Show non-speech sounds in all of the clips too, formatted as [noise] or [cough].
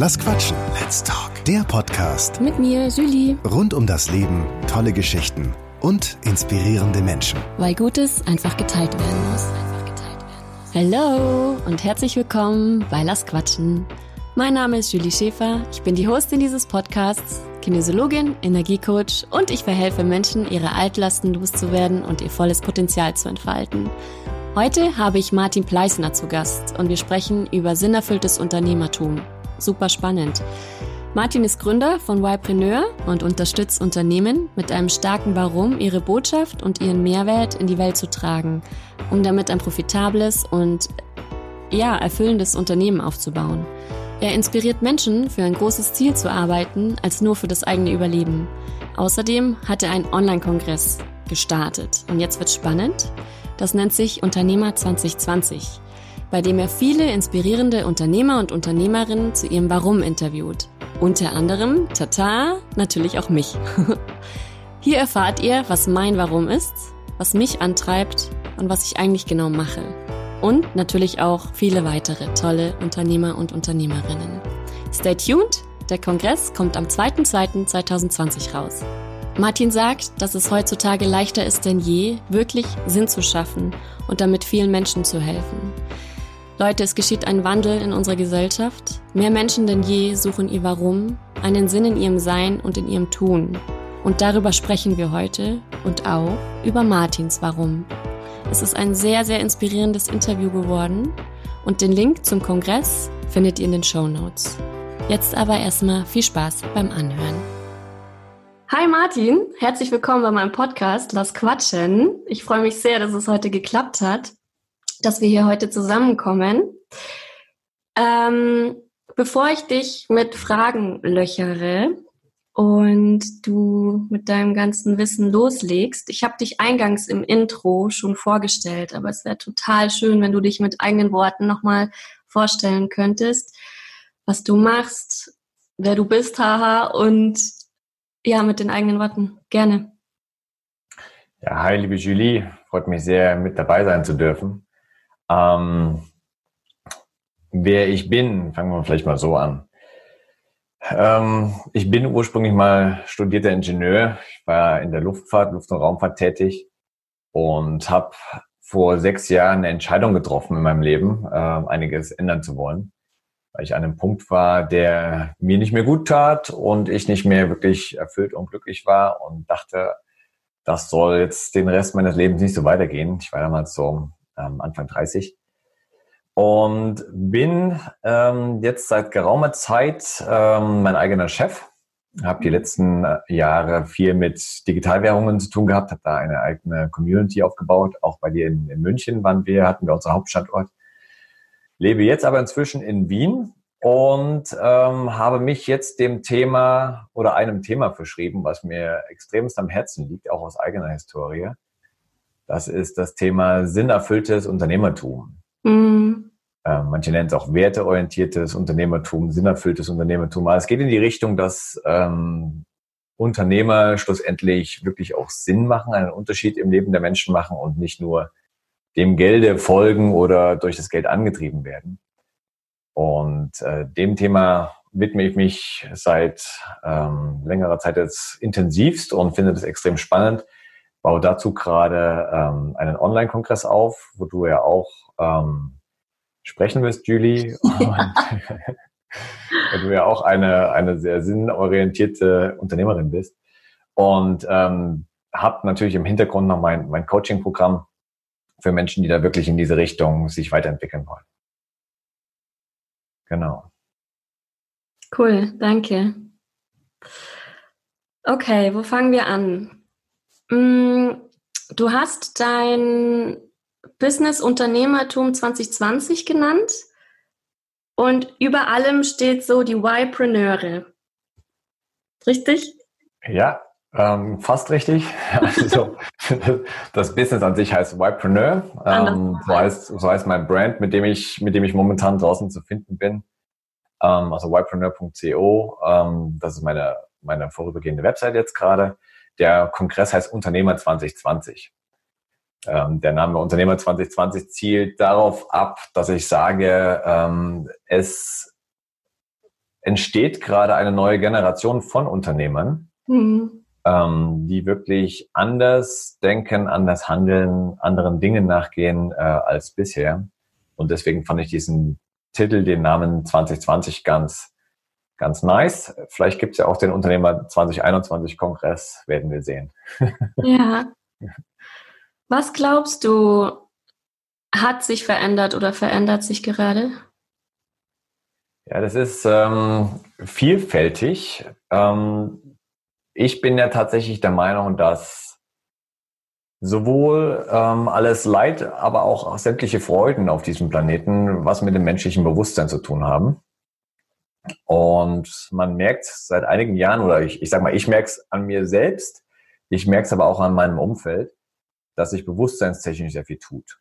Lass quatschen. Let's talk. Der Podcast Mit mir, Julie. rund um das Leben, tolle Geschichten und inspirierende Menschen. Weil Gutes einfach geteilt werden muss. Hallo und herzlich willkommen bei Lass Quatschen. Mein Name ist Julie Schäfer. Ich bin die Hostin dieses Podcasts, Kinesiologin, Energiecoach und ich verhelfe Menschen, ihre Altlasten loszuwerden und ihr volles Potenzial zu entfalten. Heute habe ich Martin Pleisner zu Gast und wir sprechen über sinnerfülltes Unternehmertum. Super spannend. Martin ist Gründer von Ypreneur und unterstützt Unternehmen mit einem starken Warum, ihre Botschaft und ihren Mehrwert in die Welt zu tragen, um damit ein profitables und ja, erfüllendes Unternehmen aufzubauen. Er inspiriert Menschen, für ein großes Ziel zu arbeiten, als nur für das eigene Überleben. Außerdem hat er einen Online-Kongress gestartet. Und jetzt wird spannend. Das nennt sich Unternehmer 2020, bei dem er viele inspirierende Unternehmer und Unternehmerinnen zu ihrem Warum interviewt. Unter anderem, tata, natürlich auch mich. [laughs] Hier erfahrt ihr, was mein Warum ist, was mich antreibt und was ich eigentlich genau mache. Und natürlich auch viele weitere tolle Unternehmer und Unternehmerinnen. Stay tuned, der Kongress kommt am 2.2.2020 raus. Martin sagt, dass es heutzutage leichter ist denn je, wirklich Sinn zu schaffen und damit vielen Menschen zu helfen. Leute, es geschieht ein Wandel in unserer Gesellschaft. Mehr Menschen denn je suchen ihr Warum, einen Sinn in ihrem Sein und in ihrem Tun. Und darüber sprechen wir heute und auch über Martins Warum. Es ist ein sehr, sehr inspirierendes Interview geworden und den Link zum Kongress findet ihr in den Show Notes. Jetzt aber erstmal viel Spaß beim Anhören. Hi Martin, herzlich willkommen bei meinem Podcast Lass Quatschen. Ich freue mich sehr, dass es heute geklappt hat, dass wir hier heute zusammenkommen. Ähm, bevor ich dich mit Fragen löchere und du mit deinem ganzen Wissen loslegst, ich habe dich eingangs im Intro schon vorgestellt, aber es wäre total schön, wenn du dich mit eigenen Worten nochmal vorstellen könntest, was du machst, wer du bist, haha, und ja, mit den eigenen Worten. Gerne. Ja, hi, liebe Julie. Freut mich sehr, mit dabei sein zu dürfen. Ähm, wer ich bin, fangen wir vielleicht mal so an. Ähm, ich bin ursprünglich mal studierter Ingenieur. Ich war in der Luftfahrt, Luft- und Raumfahrt tätig und habe vor sechs Jahren eine Entscheidung getroffen in meinem Leben, äh, einiges ändern zu wollen weil ich an einem Punkt war, der mir nicht mehr gut tat und ich nicht mehr wirklich erfüllt und glücklich war und dachte, das soll jetzt den Rest meines Lebens nicht so weitergehen. Ich war damals so ähm, Anfang 30 und bin ähm, jetzt seit geraumer Zeit ähm, mein eigener Chef. Habe die letzten äh, Jahre viel mit Digitalwährungen zu tun gehabt, habe da eine eigene Community aufgebaut. Auch bei dir in, in München waren wir, hatten wir unser Hauptstandort lebe jetzt aber inzwischen in Wien und ähm, habe mich jetzt dem Thema oder einem Thema verschrieben, was mir extremst am Herzen liegt, auch aus eigener Historie. Das ist das Thema sinnerfülltes Unternehmertum. Mhm. Ähm, manche nennen es auch werteorientiertes Unternehmertum, sinnerfülltes Unternehmertum. Aber es geht in die Richtung, dass ähm, Unternehmer schlussendlich wirklich auch Sinn machen, einen Unterschied im Leben der Menschen machen und nicht nur dem Gelde folgen oder durch das Geld angetrieben werden. Und äh, dem Thema widme ich mich seit ähm, längerer Zeit jetzt intensivst und finde das extrem spannend. Baue dazu gerade ähm, einen Online-Kongress auf, wo du ja auch ähm, sprechen wirst, Julie. [laughs] [laughs] weil du ja auch eine, eine sehr sinnorientierte Unternehmerin bist. Und ähm, habe natürlich im Hintergrund noch mein, mein Coaching-Programm, für Menschen, die da wirklich in diese Richtung sich weiterentwickeln wollen. Genau. Cool, danke. Okay, wo fangen wir an? Mm, du hast dein Business Unternehmertum 2020 genannt und über allem steht so die Y-Preneure. Richtig? Ja, ähm, fast richtig. [laughs] Also, das Business an sich heißt Ypreneur. Ähm, so, heißt, so heißt mein Brand, mit dem ich, mit dem ich momentan draußen zu finden bin. Ähm, also ypreneur.co. Ähm, das ist meine, meine vorübergehende Website jetzt gerade. Der Kongress heißt Unternehmer 2020. Ähm, der Name Unternehmer 2020 zielt darauf ab, dass ich sage, ähm, es entsteht gerade eine neue Generation von Unternehmern, mhm. ähm, die wirklich anders denken, anders handeln, anderen Dingen nachgehen äh, als bisher. Und deswegen fand ich diesen Titel, den Namen 2020 ganz, ganz nice. Vielleicht gibt es ja auch den Unternehmer 2021 Kongress, werden wir sehen. [laughs] Ja. Was glaubst du, hat sich verändert oder verändert sich gerade? Ja, das ist ähm, vielfältig. Ähm, ich bin ja tatsächlich der Meinung, dass sowohl ähm, alles Leid, aber auch sämtliche Freuden auf diesem Planeten was mit dem menschlichen Bewusstsein zu tun haben. Und man merkt seit einigen Jahren, oder ich, ich sag mal, ich merke es an mir selbst, ich merke es aber auch an meinem Umfeld, dass sich bewusstseinstechnisch sehr viel tut.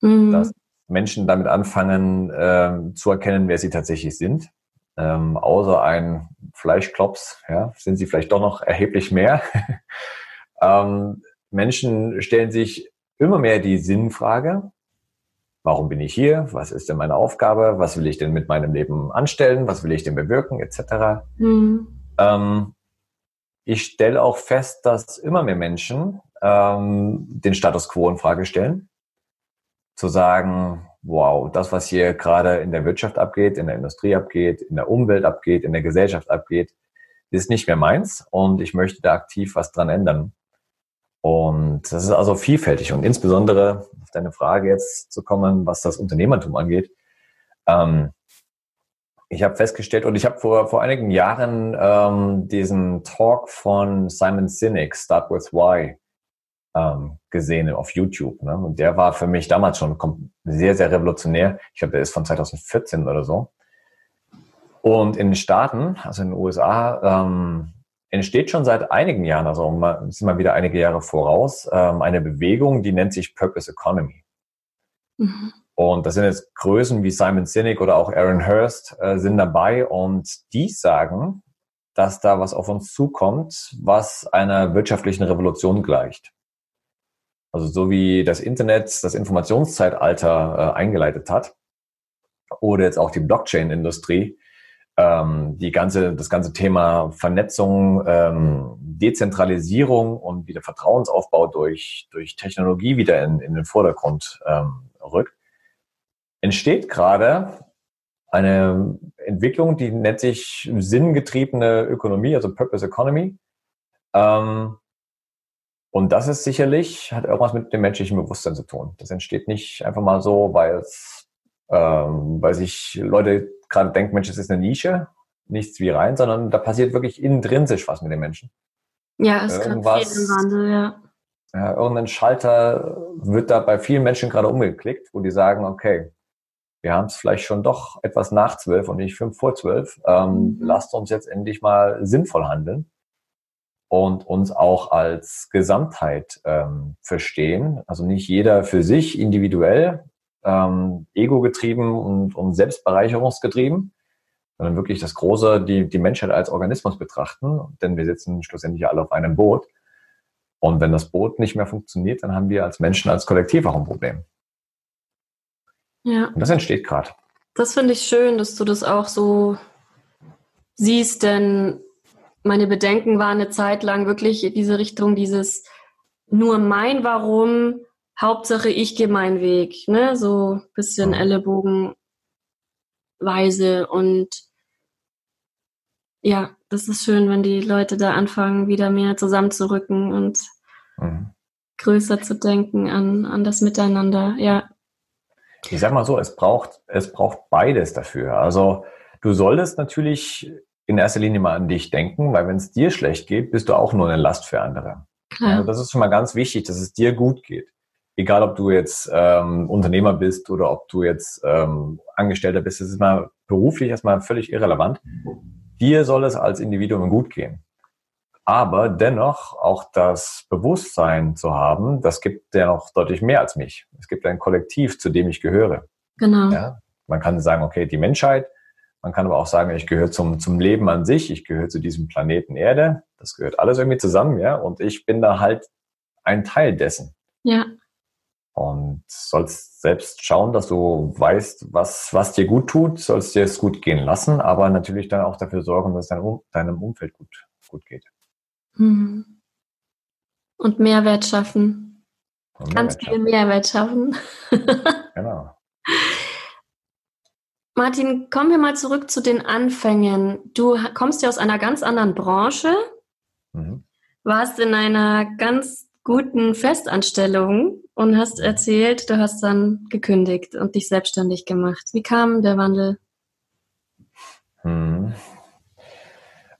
Mhm. Dass Menschen damit anfangen äh, zu erkennen, wer sie tatsächlich sind. Ähm, außer ein Fleischklops, ja, sind sie vielleicht doch noch erheblich mehr. [laughs] ähm, Menschen stellen sich immer mehr die Sinnfrage, warum bin ich hier? Was ist denn meine Aufgabe? Was will ich denn mit meinem Leben anstellen? Was will ich denn bewirken? Etc. Mhm. Ähm, ich stelle auch fest, dass immer mehr Menschen ähm, den Status quo in Frage stellen zu sagen, wow, das, was hier gerade in der Wirtschaft abgeht, in der Industrie abgeht, in der Umwelt abgeht, in der Gesellschaft abgeht, ist nicht mehr meins und ich möchte da aktiv was dran ändern. Und das ist also vielfältig und insbesondere auf deine Frage jetzt zu kommen, was das Unternehmertum angeht. Ähm, ich habe festgestellt und ich habe vor, vor einigen Jahren ähm, diesen Talk von Simon Sinek, Start with Why, ähm, gesehen auf YouTube. Ne? Und der war für mich damals schon sehr, sehr revolutionär. Ich glaube, der ist von 2014 oder so. Und in den Staaten, also in den USA, ähm, entsteht schon seit einigen Jahren, also sind mal wieder einige Jahre voraus, ähm, eine Bewegung, die nennt sich Purpose Economy. Mhm. Und das sind jetzt Größen wie Simon Sinek oder auch Aaron Hurst äh, sind dabei und die sagen, dass da was auf uns zukommt, was einer wirtschaftlichen Revolution gleicht. Also so wie das Internet das Informationszeitalter äh, eingeleitet hat oder jetzt auch die Blockchain-Industrie, ähm, die ganze, das ganze Thema Vernetzung, ähm, Dezentralisierung und wieder Vertrauensaufbau durch, durch Technologie wieder in, in den Vordergrund ähm, rückt, entsteht gerade eine Entwicklung, die nennt sich sinngetriebene Ökonomie, also Purpose Economy. Ähm, und das ist sicherlich, hat irgendwas mit dem menschlichen Bewusstsein zu tun. Das entsteht nicht einfach mal so, weil es, ähm, weil sich Leute gerade denken, Mensch, es ist eine Nische, nichts wie rein, sondern da passiert wirklich intrinsisch was mit den Menschen. Ja, es ist gerade viel im Wandel, ja. ja. Irgendein Schalter wird da bei vielen Menschen gerade umgeklickt, wo die sagen, okay, wir haben es vielleicht schon doch etwas nach zwölf und nicht fünf vor zwölf. Ähm, mhm. Lasst uns jetzt endlich mal sinnvoll handeln und uns auch als Gesamtheit ähm, verstehen. Also nicht jeder für sich individuell, ähm, ego-getrieben und, und selbstbereicherungsgetrieben, sondern wirklich das Große, die, die Menschheit als Organismus betrachten, denn wir sitzen schlussendlich alle auf einem Boot. Und wenn das Boot nicht mehr funktioniert, dann haben wir als Menschen, als Kollektiv auch ein Problem. Ja. Und das entsteht gerade. Das finde ich schön, dass du das auch so siehst, denn meine Bedenken waren eine Zeit lang wirklich in diese Richtung, dieses nur mein Warum, Hauptsache ich gehe meinen Weg, ne? So bisschen Ellenbogenweise und ja, das ist schön, wenn die Leute da anfangen, wieder mehr zusammenzurücken und mhm. größer zu denken an, an das Miteinander, ja. Ich sag mal so, es braucht, es braucht beides dafür. Also du solltest natürlich in erster Linie mal an dich denken, weil wenn es dir schlecht geht, bist du auch nur eine Last für andere. Klar. Also das ist schon mal ganz wichtig, dass es dir gut geht. Egal, ob du jetzt ähm, Unternehmer bist oder ob du jetzt ähm, Angestellter bist, das ist mal beruflich erstmal völlig irrelevant. Dir soll es als Individuum gut gehen. Aber dennoch auch das Bewusstsein zu haben, das gibt ja noch deutlich mehr als mich. Es gibt ein Kollektiv, zu dem ich gehöre. Genau. Ja? Man kann sagen, okay, die Menschheit, man kann aber auch sagen, ich gehöre zum, zum Leben an sich, ich gehöre zu diesem Planeten Erde. Das gehört alles irgendwie zusammen, ja. Und ich bin da halt ein Teil dessen. Ja. Und sollst selbst schauen, dass du weißt, was, was dir gut tut, sollst dir es gut gehen lassen, aber natürlich dann auch dafür sorgen, dass dein, deinem Umfeld gut, gut geht. Hm. Und Mehrwert schaffen. Und Ganz Mehrwert viel Mehrwert schaffen. [laughs] genau. Martin, kommen wir mal zurück zu den Anfängen. Du kommst ja aus einer ganz anderen Branche, mhm. warst in einer ganz guten Festanstellung und hast erzählt, du hast dann gekündigt und dich selbstständig gemacht. Wie kam der Wandel? Hm.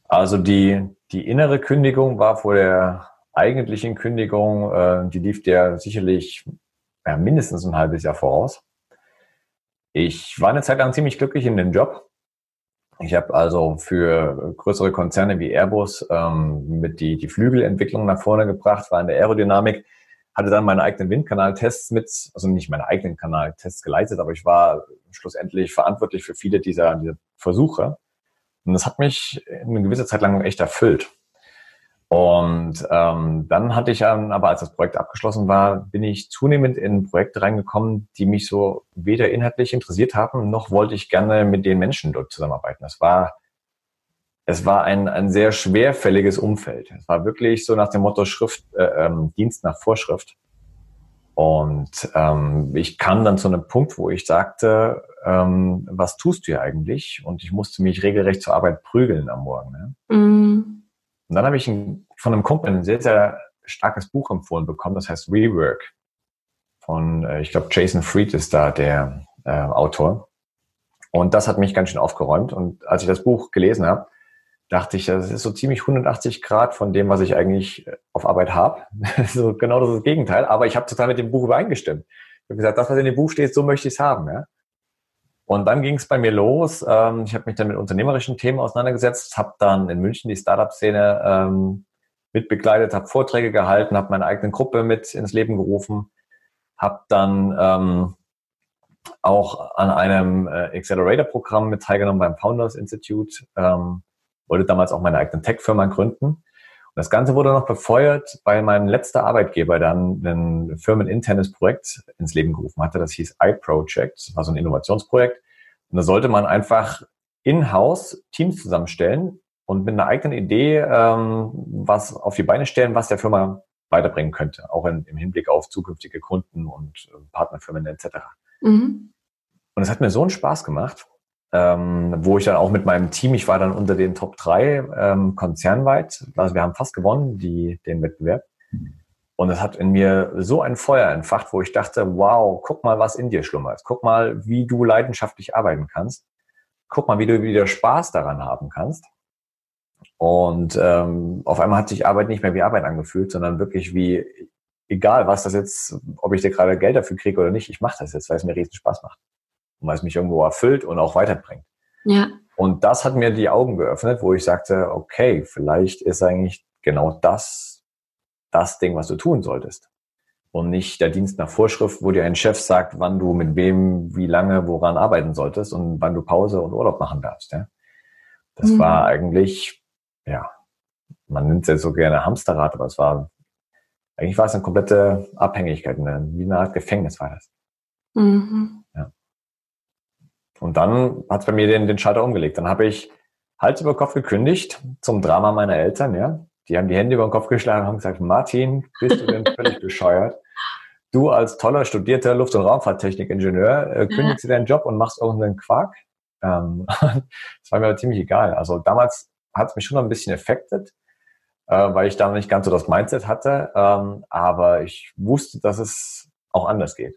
Also die, die innere Kündigung war vor der eigentlichen Kündigung, äh, die lief der sicherlich ja, mindestens ein halbes Jahr voraus. Ich war eine Zeit lang ziemlich glücklich in dem Job. Ich habe also für größere Konzerne wie Airbus ähm, mit die, die Flügelentwicklung nach vorne gebracht, war in der Aerodynamik, hatte dann meine eigenen Windkanaltests mit, also nicht meine eigenen Kanaltests geleitet, aber ich war schlussendlich verantwortlich für viele dieser, dieser Versuche. Und das hat mich eine gewisse Zeit lang echt erfüllt. Und ähm, dann hatte ich dann, aber als das Projekt abgeschlossen war, bin ich zunehmend in Projekte reingekommen, die mich so weder inhaltlich interessiert haben, noch wollte ich gerne mit den Menschen dort zusammenarbeiten. Das war, es war ein, ein sehr schwerfälliges Umfeld. Es war wirklich so nach dem Motto Schrift, äh, ähm, Dienst nach Vorschrift. Und ähm, ich kam dann zu einem Punkt, wo ich sagte, ähm, was tust du hier eigentlich? Und ich musste mich regelrecht zur Arbeit prügeln am Morgen. Ne? Mm. Und dann habe ich ein, von einem Kumpel ein sehr, sehr starkes Buch empfohlen bekommen, das heißt Rework. Von, äh, ich glaube, Jason Fried ist da der äh, Autor. Und das hat mich ganz schön aufgeräumt. Und als ich das Buch gelesen habe, dachte ich, das ist so ziemlich 180 Grad von dem, was ich eigentlich äh, auf Arbeit habe. [laughs] so genau das, das Gegenteil. Aber ich habe total mit dem Buch übereingestimmt. Ich habe gesagt, das, was in dem Buch steht, so möchte ich es haben. Ja? Und dann ging es bei mir los. Ähm, ich habe mich dann mit unternehmerischen Themen auseinandergesetzt, habe dann in München die Startup-Szene ähm, mitbegleitet, habe Vorträge gehalten, habe meine eigene Gruppe mit ins Leben gerufen, habe dann ähm, auch an einem äh, Accelerator-Programm mit teilgenommen beim Founders Institute, ähm, wollte damals auch meine eigene Tech-Firma gründen. Und das Ganze wurde noch befeuert, weil mein letzter Arbeitgeber dann ein firmeninternes Projekt ins Leben gerufen hatte. Das hieß iProject, das war so ein Innovationsprojekt. Und da sollte man einfach in-house Teams zusammenstellen und mit einer eigenen Idee ähm, was auf die Beine stellen, was der Firma weiterbringen könnte, auch in, im Hinblick auf zukünftige Kunden und äh, Partnerfirmen etc. Mhm. Und es hat mir so einen Spaß gemacht, ähm, wo ich dann auch mit meinem Team, ich war dann unter den Top 3 ähm, konzernweit, also wir haben fast gewonnen, die, den Wettbewerb. Und es hat in mir so ein Feuer entfacht, wo ich dachte, wow, guck mal, was in dir schlummert. Guck mal, wie du leidenschaftlich arbeiten kannst. Guck mal, wie du wieder Spaß daran haben kannst. Und ähm, auf einmal hat sich Arbeit nicht mehr wie Arbeit angefühlt, sondern wirklich wie, egal was das jetzt, ob ich dir gerade Geld dafür kriege oder nicht, ich mache das jetzt, weil es mir riesen Spaß macht. Und weil es mich irgendwo erfüllt und auch weiterbringt. Ja. Und das hat mir die Augen geöffnet, wo ich sagte, okay, vielleicht ist eigentlich genau das das Ding, was du tun solltest. Und nicht der Dienst nach Vorschrift, wo dir ein Chef sagt, wann du mit wem, wie lange, woran arbeiten solltest und wann du Pause und Urlaub machen darfst. Ja? Das mhm. war eigentlich, ja, man nennt es ja so gerne Hamsterrad, aber es war, eigentlich war es eine komplette Abhängigkeit, eine, wie eine Art Gefängnis war das. Mhm. Und dann hat es bei mir den, den Schalter umgelegt. Dann habe ich Hals über Kopf gekündigt zum Drama meiner Eltern, ja. Die haben die Hände über den Kopf geschlagen und haben gesagt, Martin, bist du denn völlig [laughs] bescheuert? Du als toller studierter Luft- und Raumfahrttechnik-Ingenieur äh, kündigst ja. dir deinen Job und machst irgendeinen Quark. Ähm, [laughs] das war mir ziemlich egal. Also damals hat es mich schon ein bisschen effektet, äh, weil ich da noch nicht ganz so das Mindset hatte. Ähm, aber ich wusste, dass es auch anders geht.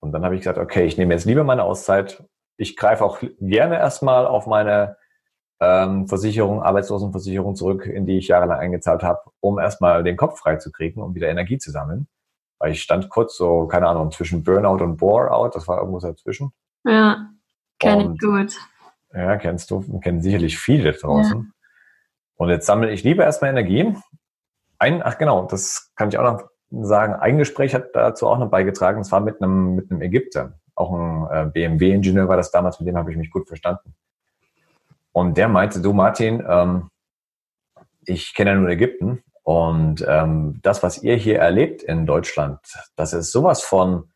Und dann habe ich gesagt, okay, ich nehme jetzt lieber meine Auszeit. Ich greife auch gerne erstmal auf meine ähm, Versicherung, Arbeitslosenversicherung zurück, in die ich jahrelang eingezahlt habe, um erstmal den Kopf frei zu kriegen, um wieder Energie zu sammeln. Weil ich stand kurz so, keine Ahnung, zwischen Burnout und Bore-out, das war irgendwo dazwischen. Ja, kenne ich gut. Ja, kennst du, kennen sicherlich viele draußen. Ja. Und jetzt sammle ich lieber erstmal Energie. Ein, ach genau, das kann ich auch noch sagen. Ein Gespräch hat dazu auch noch beigetragen. Das war mit einem, mit einem Ägypter. Auch ein äh, BMW-Ingenieur war das damals, mit dem habe ich mich gut verstanden. Und der meinte, du Martin, ähm, ich kenne ja nur Ägypten Und ähm, das, was ihr hier erlebt in Deutschland, das ist sowas von,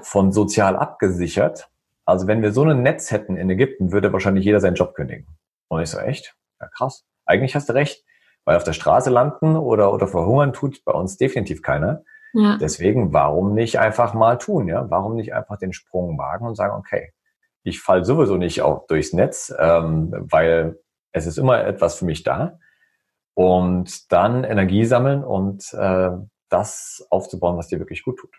von sozial abgesichert. Also wenn wir so ein Netz hätten in Ägypten, würde wahrscheinlich jeder seinen Job kündigen. Und ich so, echt? Ja, krass. Eigentlich hast du recht. Weil auf der Straße landen oder, oder verhungern tut bei uns definitiv keiner. Ja. Deswegen, warum nicht einfach mal tun? Ja? Warum nicht einfach den Sprung wagen und sagen, okay, ich fall sowieso nicht auch durchs Netz, ähm, weil es ist immer etwas für mich da. Und dann Energie sammeln und äh, das aufzubauen, was dir wirklich gut tut.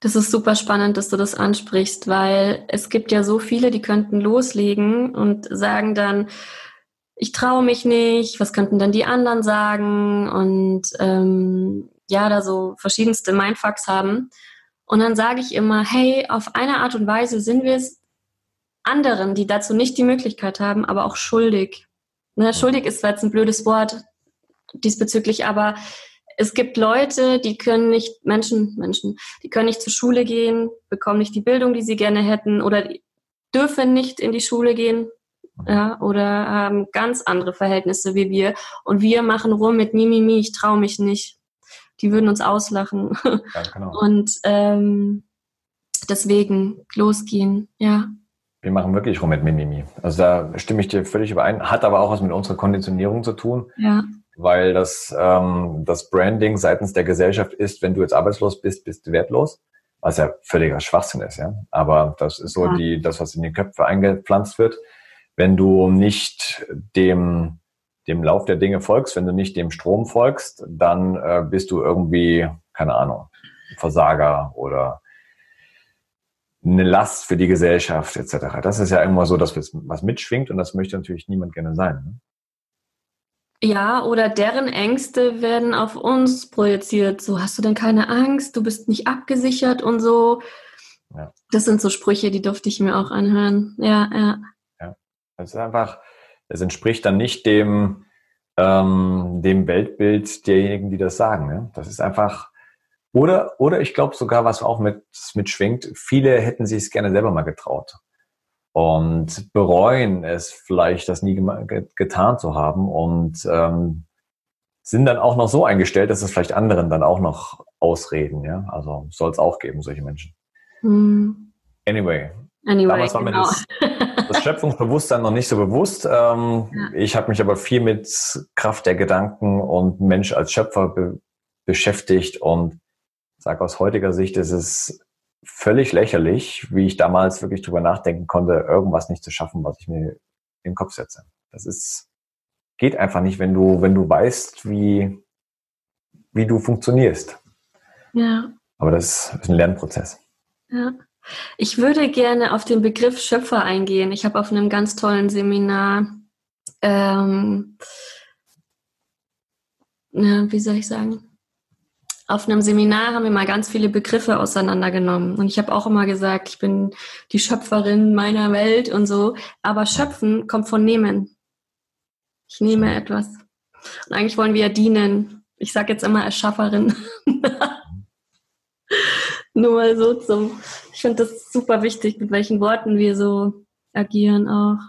Das ist super spannend, dass du das ansprichst, weil es gibt ja so viele, die könnten loslegen und sagen dann, ich traue mich nicht, was könnten dann die anderen sagen und ähm, ja, da so verschiedenste Mindfucks haben. Und dann sage ich immer, hey, auf eine Art und Weise sind wir es anderen, die dazu nicht die Möglichkeit haben, aber auch schuldig. Ne, schuldig ist jetzt ein blödes Wort diesbezüglich, aber es gibt Leute, die können nicht, Menschen, Menschen, die können nicht zur Schule gehen, bekommen nicht die Bildung, die sie gerne hätten oder dürfen nicht in die Schule gehen, ja, oder haben ganz andere Verhältnisse wie wir. Und wir machen rum mit Mimimi, ich traue mich nicht. Die würden uns auslachen. [laughs] Ja, genau. Und ähm, deswegen losgehen, ja. Wir machen wirklich rum mit Mimimi. Also da stimme ich dir völlig überein. Hat aber auch was mit unserer Konditionierung zu tun. Ja. Weil das, ähm, das Branding seitens der Gesellschaft ist, wenn du jetzt arbeitslos bist, bist du wertlos. Was ja völliger Schwachsinn ist, ja. Aber das ist so ja. die, das, was in die Köpfe eingepflanzt wird. Wenn du nicht dem, dem Lauf der Dinge folgst, wenn du nicht dem Strom folgst, dann äh, bist du irgendwie, keine Ahnung, Versager oder eine Last für die Gesellschaft etc. Das ist ja immer so, dass was mitschwingt und das möchte natürlich niemand gerne sein. Ne? Ja, oder deren Ängste werden auf uns projiziert. So, hast du denn keine Angst? Du bist nicht abgesichert und so. Ja. Das sind so Sprüche, die durfte ich mir auch anhören. Ja, ja. Es ist einfach, es entspricht dann nicht dem, ähm, dem Weltbild derjenigen, die das sagen. Ne? Das ist einfach, oder, oder ich glaube sogar, was auch mit, mitschwingt, viele hätten sich es gerne selber mal getraut und bereuen es vielleicht, das nie getan zu haben und ähm, sind dann auch noch so eingestellt, dass es vielleicht anderen dann auch noch ausreden. Ja? Also soll es auch geben, solche Menschen. Mm. Anyway. Anyway, Damals war genau. mir das, das Schöpfungsbewusstsein noch nicht so bewusst. Ähm, ja. Ich habe mich aber viel mit Kraft der Gedanken und Mensch als Schöpfer be beschäftigt und sage aus heutiger Sicht ist es völlig lächerlich, wie ich damals wirklich drüber nachdenken konnte, irgendwas nicht zu schaffen, was ich mir in den Kopf setze. Das ist, geht einfach nicht, wenn du, wenn du weißt, wie, wie du funktionierst. Ja. Aber das ist ein Lernprozess. Ja. Ich würde gerne auf den Begriff Schöpfer eingehen. Ich habe auf einem ganz tollen Seminar, ähm, ja, wie soll ich sagen? auf einem Seminar haben wir mal ganz viele Begriffe auseinandergenommen. Und ich habe auch immer gesagt, ich bin die Schöpferin meiner Welt und so. Aber schöpfen kommt von nehmen. Ich nehme etwas. Und eigentlich wollen wir ja dienen. Ich sage jetzt immer Erschafferin. [laughs] Nur so zum. Ich finde das super wichtig, mit welchen Worten wir so agieren auch.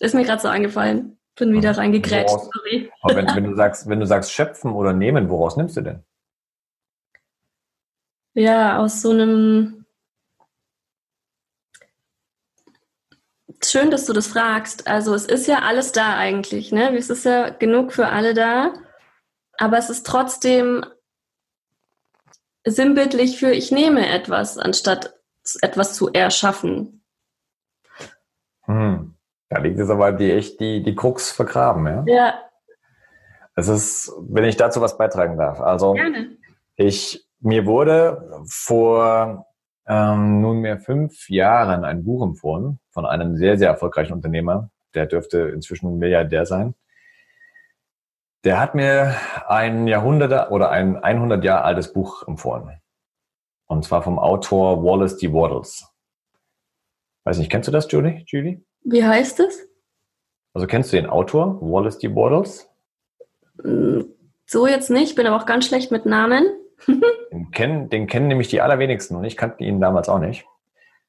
Ist mir gerade so eingefallen. Bin wieder reingekrätscht, sorry. Aber wenn, wenn, [laughs] du sagst, wenn du sagst schöpfen oder nehmen, woraus nimmst du denn? ja, aus so einem. Schön, dass du das fragst. Also es ist ja alles da eigentlich, ne? Es ist ja genug für alle da, aber es ist trotzdem sinnbildlich für ich nehme etwas, anstatt etwas zu erschaffen. Hm. Da liegt es aber die echt die, die Krux vergraben, ja? Ja. Es ist, wenn ich dazu was beitragen darf. Also Gerne. ich mir wurde vor ähm, nunmehr fünf Jahren ein Buch empfohlen von einem sehr, sehr erfolgreichen Unternehmer. Der dürfte inzwischen Milliardär sein. Der hat mir ein Jahrhundert oder ein 100 Jahre altes Buch empfohlen. Und zwar vom Autor Wallace D. Waddles. Weiß nicht, kennst du das, Julie? Julie? Wie heißt es? Also kennst du den Autor, Wallace D. Waddles? So jetzt nicht, bin aber auch ganz schlecht mit Namen. [laughs] Den kennen, den kennen nämlich die allerwenigsten und ich kannte ihn damals auch nicht.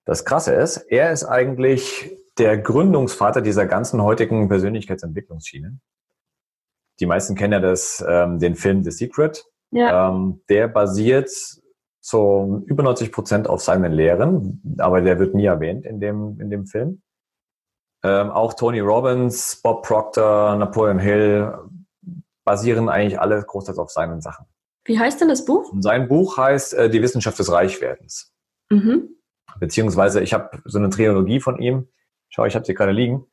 Das Krasse ist, er ist eigentlich der Gründungsvater dieser ganzen heutigen Persönlichkeitsentwicklungsschiene. Die meisten kennen ja das, ähm, den Film The Secret. Ja. Ähm, der basiert zu über 90 Prozent auf seinen Lehren, aber der wird nie erwähnt in dem, in dem Film. Ähm, auch Tony Robbins, Bob Proctor, Napoleon Hill basieren eigentlich alle großteils auf seinen Sachen. Wie heißt denn das Buch? Und sein Buch heißt äh, Die Wissenschaft des Reichwerdens. Mhm. Beziehungsweise ich habe so eine Trilogie von ihm. Schau, ich habe sie gerade liegen.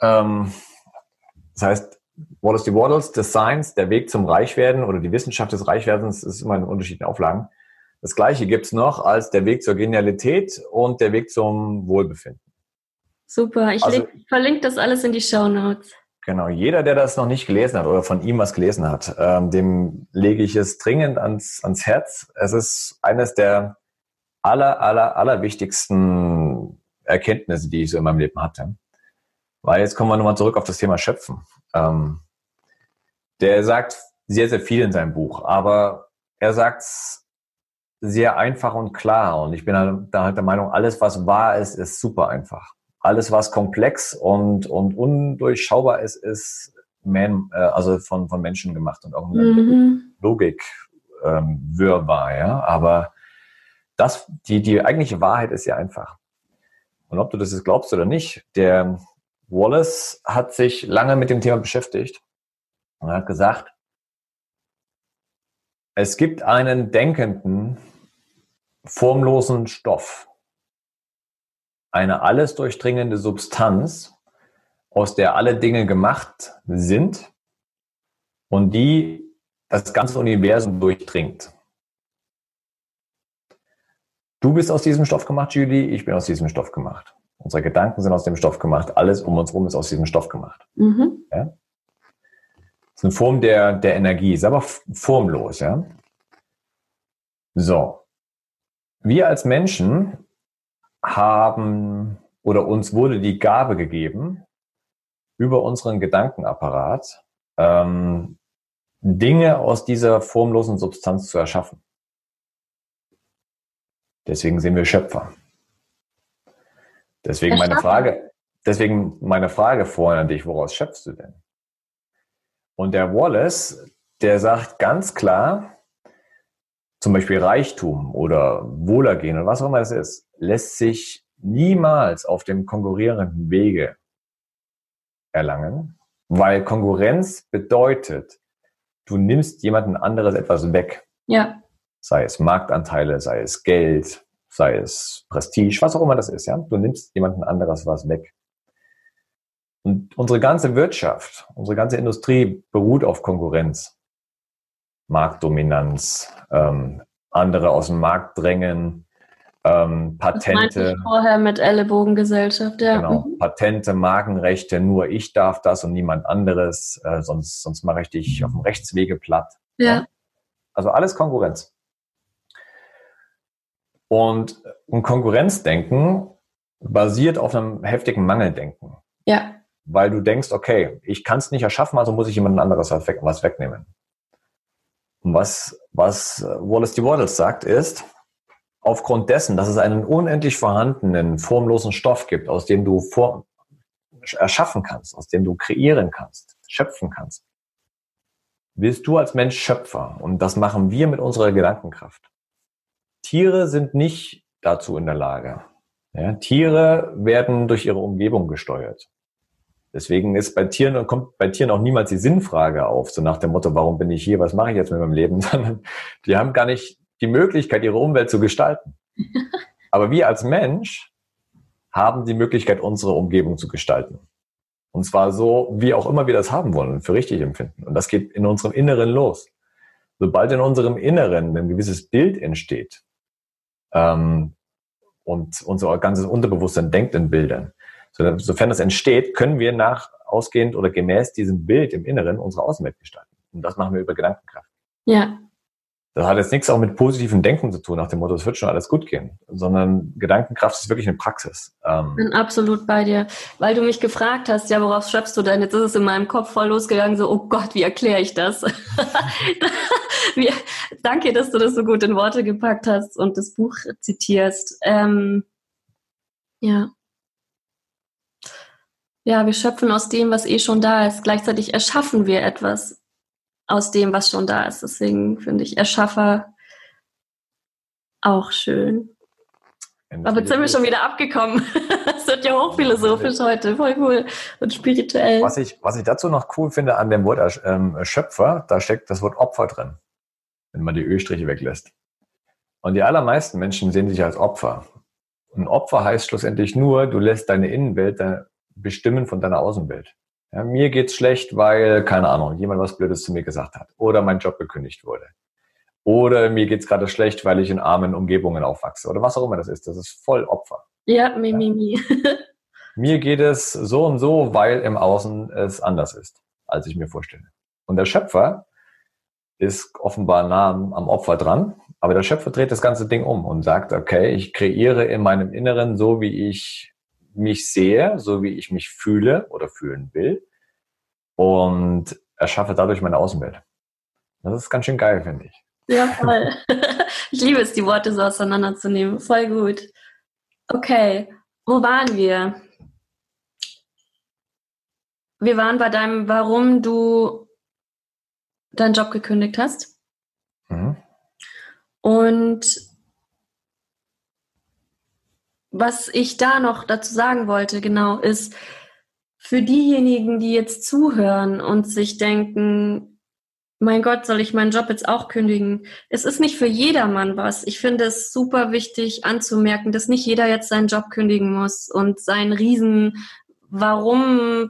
Ähm, das heißt, Wallace D. Waddles, The Science, der Weg zum Reichwerden oder die Wissenschaft des Reichwerdens ist immer in unterschiedlichen Auflagen. Das gleiche gibt's noch als der Weg zur Genialität und der Weg zum Wohlbefinden. Super, ich Also- verlinke das alles in die Show Notes. Genau, jeder, der das noch nicht gelesen hat oder von ihm was gelesen hat, ähm, dem lege ich es dringend ans, ans Herz. Es ist eines der aller, aller, aller wichtigsten Erkenntnisse, die ich so in meinem Leben hatte. Weil jetzt kommen wir nochmal zurück auf das Thema Schöpfen. Ähm, der sagt sehr, sehr viel in seinem Buch, aber er sagt es sehr einfach und klar. Und ich bin halt- da halt der Meinung, alles, was wahr ist, ist super einfach. Alles, was komplex und, und undurchschaubar ist, ist man, äh, also von, von Menschen gemacht und auch Mhm. Logik ähm, wirrwarr, ja. Aber das, die, die eigentliche Wahrheit ist ja einfach. Und ob du das jetzt glaubst oder nicht, der Wallace hat sich lange mit dem Thema beschäftigt und hat gesagt, es gibt einen denkenden, formlosen Stoff, eine alles durchdringende Substanz, aus der alle Dinge gemacht sind und die das ganze Universum durchdringt. Du bist aus diesem Stoff gemacht, Julie, ich bin aus diesem Stoff gemacht. Unsere Gedanken sind aus dem Stoff gemacht, alles um uns herum ist aus diesem Stoff gemacht. Mhm. Das ist eine Form der, der Energie, ist aber formlos, ja. So. Wir als Menschen haben oder uns wurde die Gabe gegeben, über unseren Gedankenapparat ähm, Dinge aus dieser formlosen Substanz zu erschaffen. Deswegen sind wir Schöpfer. Deswegen meine. [laughs] Frage, deswegen meine Frage vorhin an dich, woraus schöpfst du denn? Und der Wallace, der sagt ganz klar, zum Beispiel Reichtum oder Wohlergehen oder was auch immer es ist, lässt sich niemals auf dem konkurrierenden Wege erlangen, weil Konkurrenz bedeutet, du nimmst jemanden anderes etwas weg, Ja. sei es Marktanteile, sei es Geld, sei es Prestige, was auch immer das ist, ja. Du nimmst jemanden anderes was weg. Und unsere ganze Wirtschaft, unsere ganze Industrie beruht auf Konkurrenz. Marktdominanz, ähm, andere aus dem Markt drängen, ähm, Das Patente, ich vorher mit Ellenbogengesellschaft, ja. genau, Mhm. Patente, Markenrechte, nur ich darf das und niemand anderes, äh, sonst, sonst mache ich dich auf dem Rechtswege platt. Ja. Also alles Konkurrenz. Und ein Konkurrenzdenken basiert auf einem heftigen Mangeldenken. Ja. Weil du denkst, okay, ich kann es nicht erschaffen, also muss ich jemand anderes was, weg, was wegnehmen. Und was, was Wallace D. Waddles sagt, ist, aufgrund dessen, dass es einen unendlich vorhandenen, formlosen Stoff gibt, aus dem du vor, erschaffen kannst, aus dem du kreieren kannst, schöpfen kannst, bist du als Mensch Schöpfer. Und das machen wir mit unserer Gedankenkraft. Tiere sind nicht dazu in der Lage. Ja, Tiere werden durch ihre Umgebung gesteuert. Deswegen ist bei Tieren kommt bei Tieren auch niemals die Sinnfrage auf, so nach dem Motto, warum bin ich hier, was mache ich jetzt mit meinem Leben, [laughs] sondern die haben gar nicht die Möglichkeit, ihre Umwelt zu gestalten. [laughs] Aber wir als Mensch haben die Möglichkeit, unsere Umgebung zu gestalten. Und zwar so, wie auch immer wir das haben wollen und für richtig empfinden. Und das geht in unserem Inneren los. Sobald in unserem Inneren ein gewisses Bild entsteht ähm, und unser ganzes Unterbewusstsein denkt in Bildern, so, sofern das entsteht, können wir nach ausgehend oder gemäß diesem Bild im Inneren unsere Außenwelt gestalten. Und das machen wir über Gedankenkraft. Ja. Das hat jetzt nichts auch mit positivem Denken zu tun, nach dem Motto, es wird schon alles gut gehen, sondern Gedankenkraft ist wirklich eine Praxis. Ähm, Bin absolut bei dir. Weil du mich gefragt hast, ja, worauf schöpfst du denn? Jetzt ist es in meinem Kopf voll losgegangen, so, oh Gott, wie erkläre ich das? [laughs] wie, danke, dass du das so gut in Worte gepackt hast und das Buch zitierst. Ähm, ja. Ja, wir schöpfen aus dem, was eh schon da ist. Gleichzeitig erschaffen wir etwas aus dem, was schon da ist. Deswegen finde ich Erschaffer auch schön. Aber jetzt sind wir schon wieder abgekommen. [laughs] Es wird ja hochphilosophisch heute, voll cool und spirituell. Was ich, was ich dazu noch cool finde an dem Wort ähm, Schöpfer, da steckt das Wort Opfer drin, wenn man die Ölstriche weglässt. Und die allermeisten Menschen sehen sich als Opfer. Und Opfer heißt schlussendlich nur, du lässt deine Innenwelt bestimmen von deiner Außenwelt. Ja, mir geht's schlecht, weil, keine Ahnung, jemand was Blödes zu mir gesagt hat. Oder mein Job gekündigt wurde. Oder mir geht's gerade schlecht, weil ich in armen Umgebungen aufwachse. Oder was auch immer das ist. Das ist voll Opfer. Ja, mi, mi, mi. [laughs] mir geht es so und so, weil im Außen es anders ist, als ich mir vorstelle. Und der Schöpfer ist offenbar nah am Opfer dran, aber der Schöpfer dreht das ganze Ding um und sagt, okay, ich kreiere in meinem Inneren so, wie ich mich sehe, so wie ich mich fühle oder fühlen will und erschaffe dadurch meine Außenwelt. Das ist ganz schön geil, finde ich. Ja, voll. [laughs] Ich liebe es, die Worte so auseinanderzunehmen. Voll gut. Okay, wo waren wir? Wir waren bei deinem, warum du deinen Job gekündigt hast. Mhm. Und was ich da noch dazu sagen wollte, genau, ist für diejenigen, die jetzt zuhören und sich denken, mein Gott, soll ich meinen Job jetzt auch kündigen? Es ist nicht für jedermann was. Ich finde es super wichtig anzumerken, dass nicht jeder jetzt seinen Job kündigen muss und sein Riesen Warum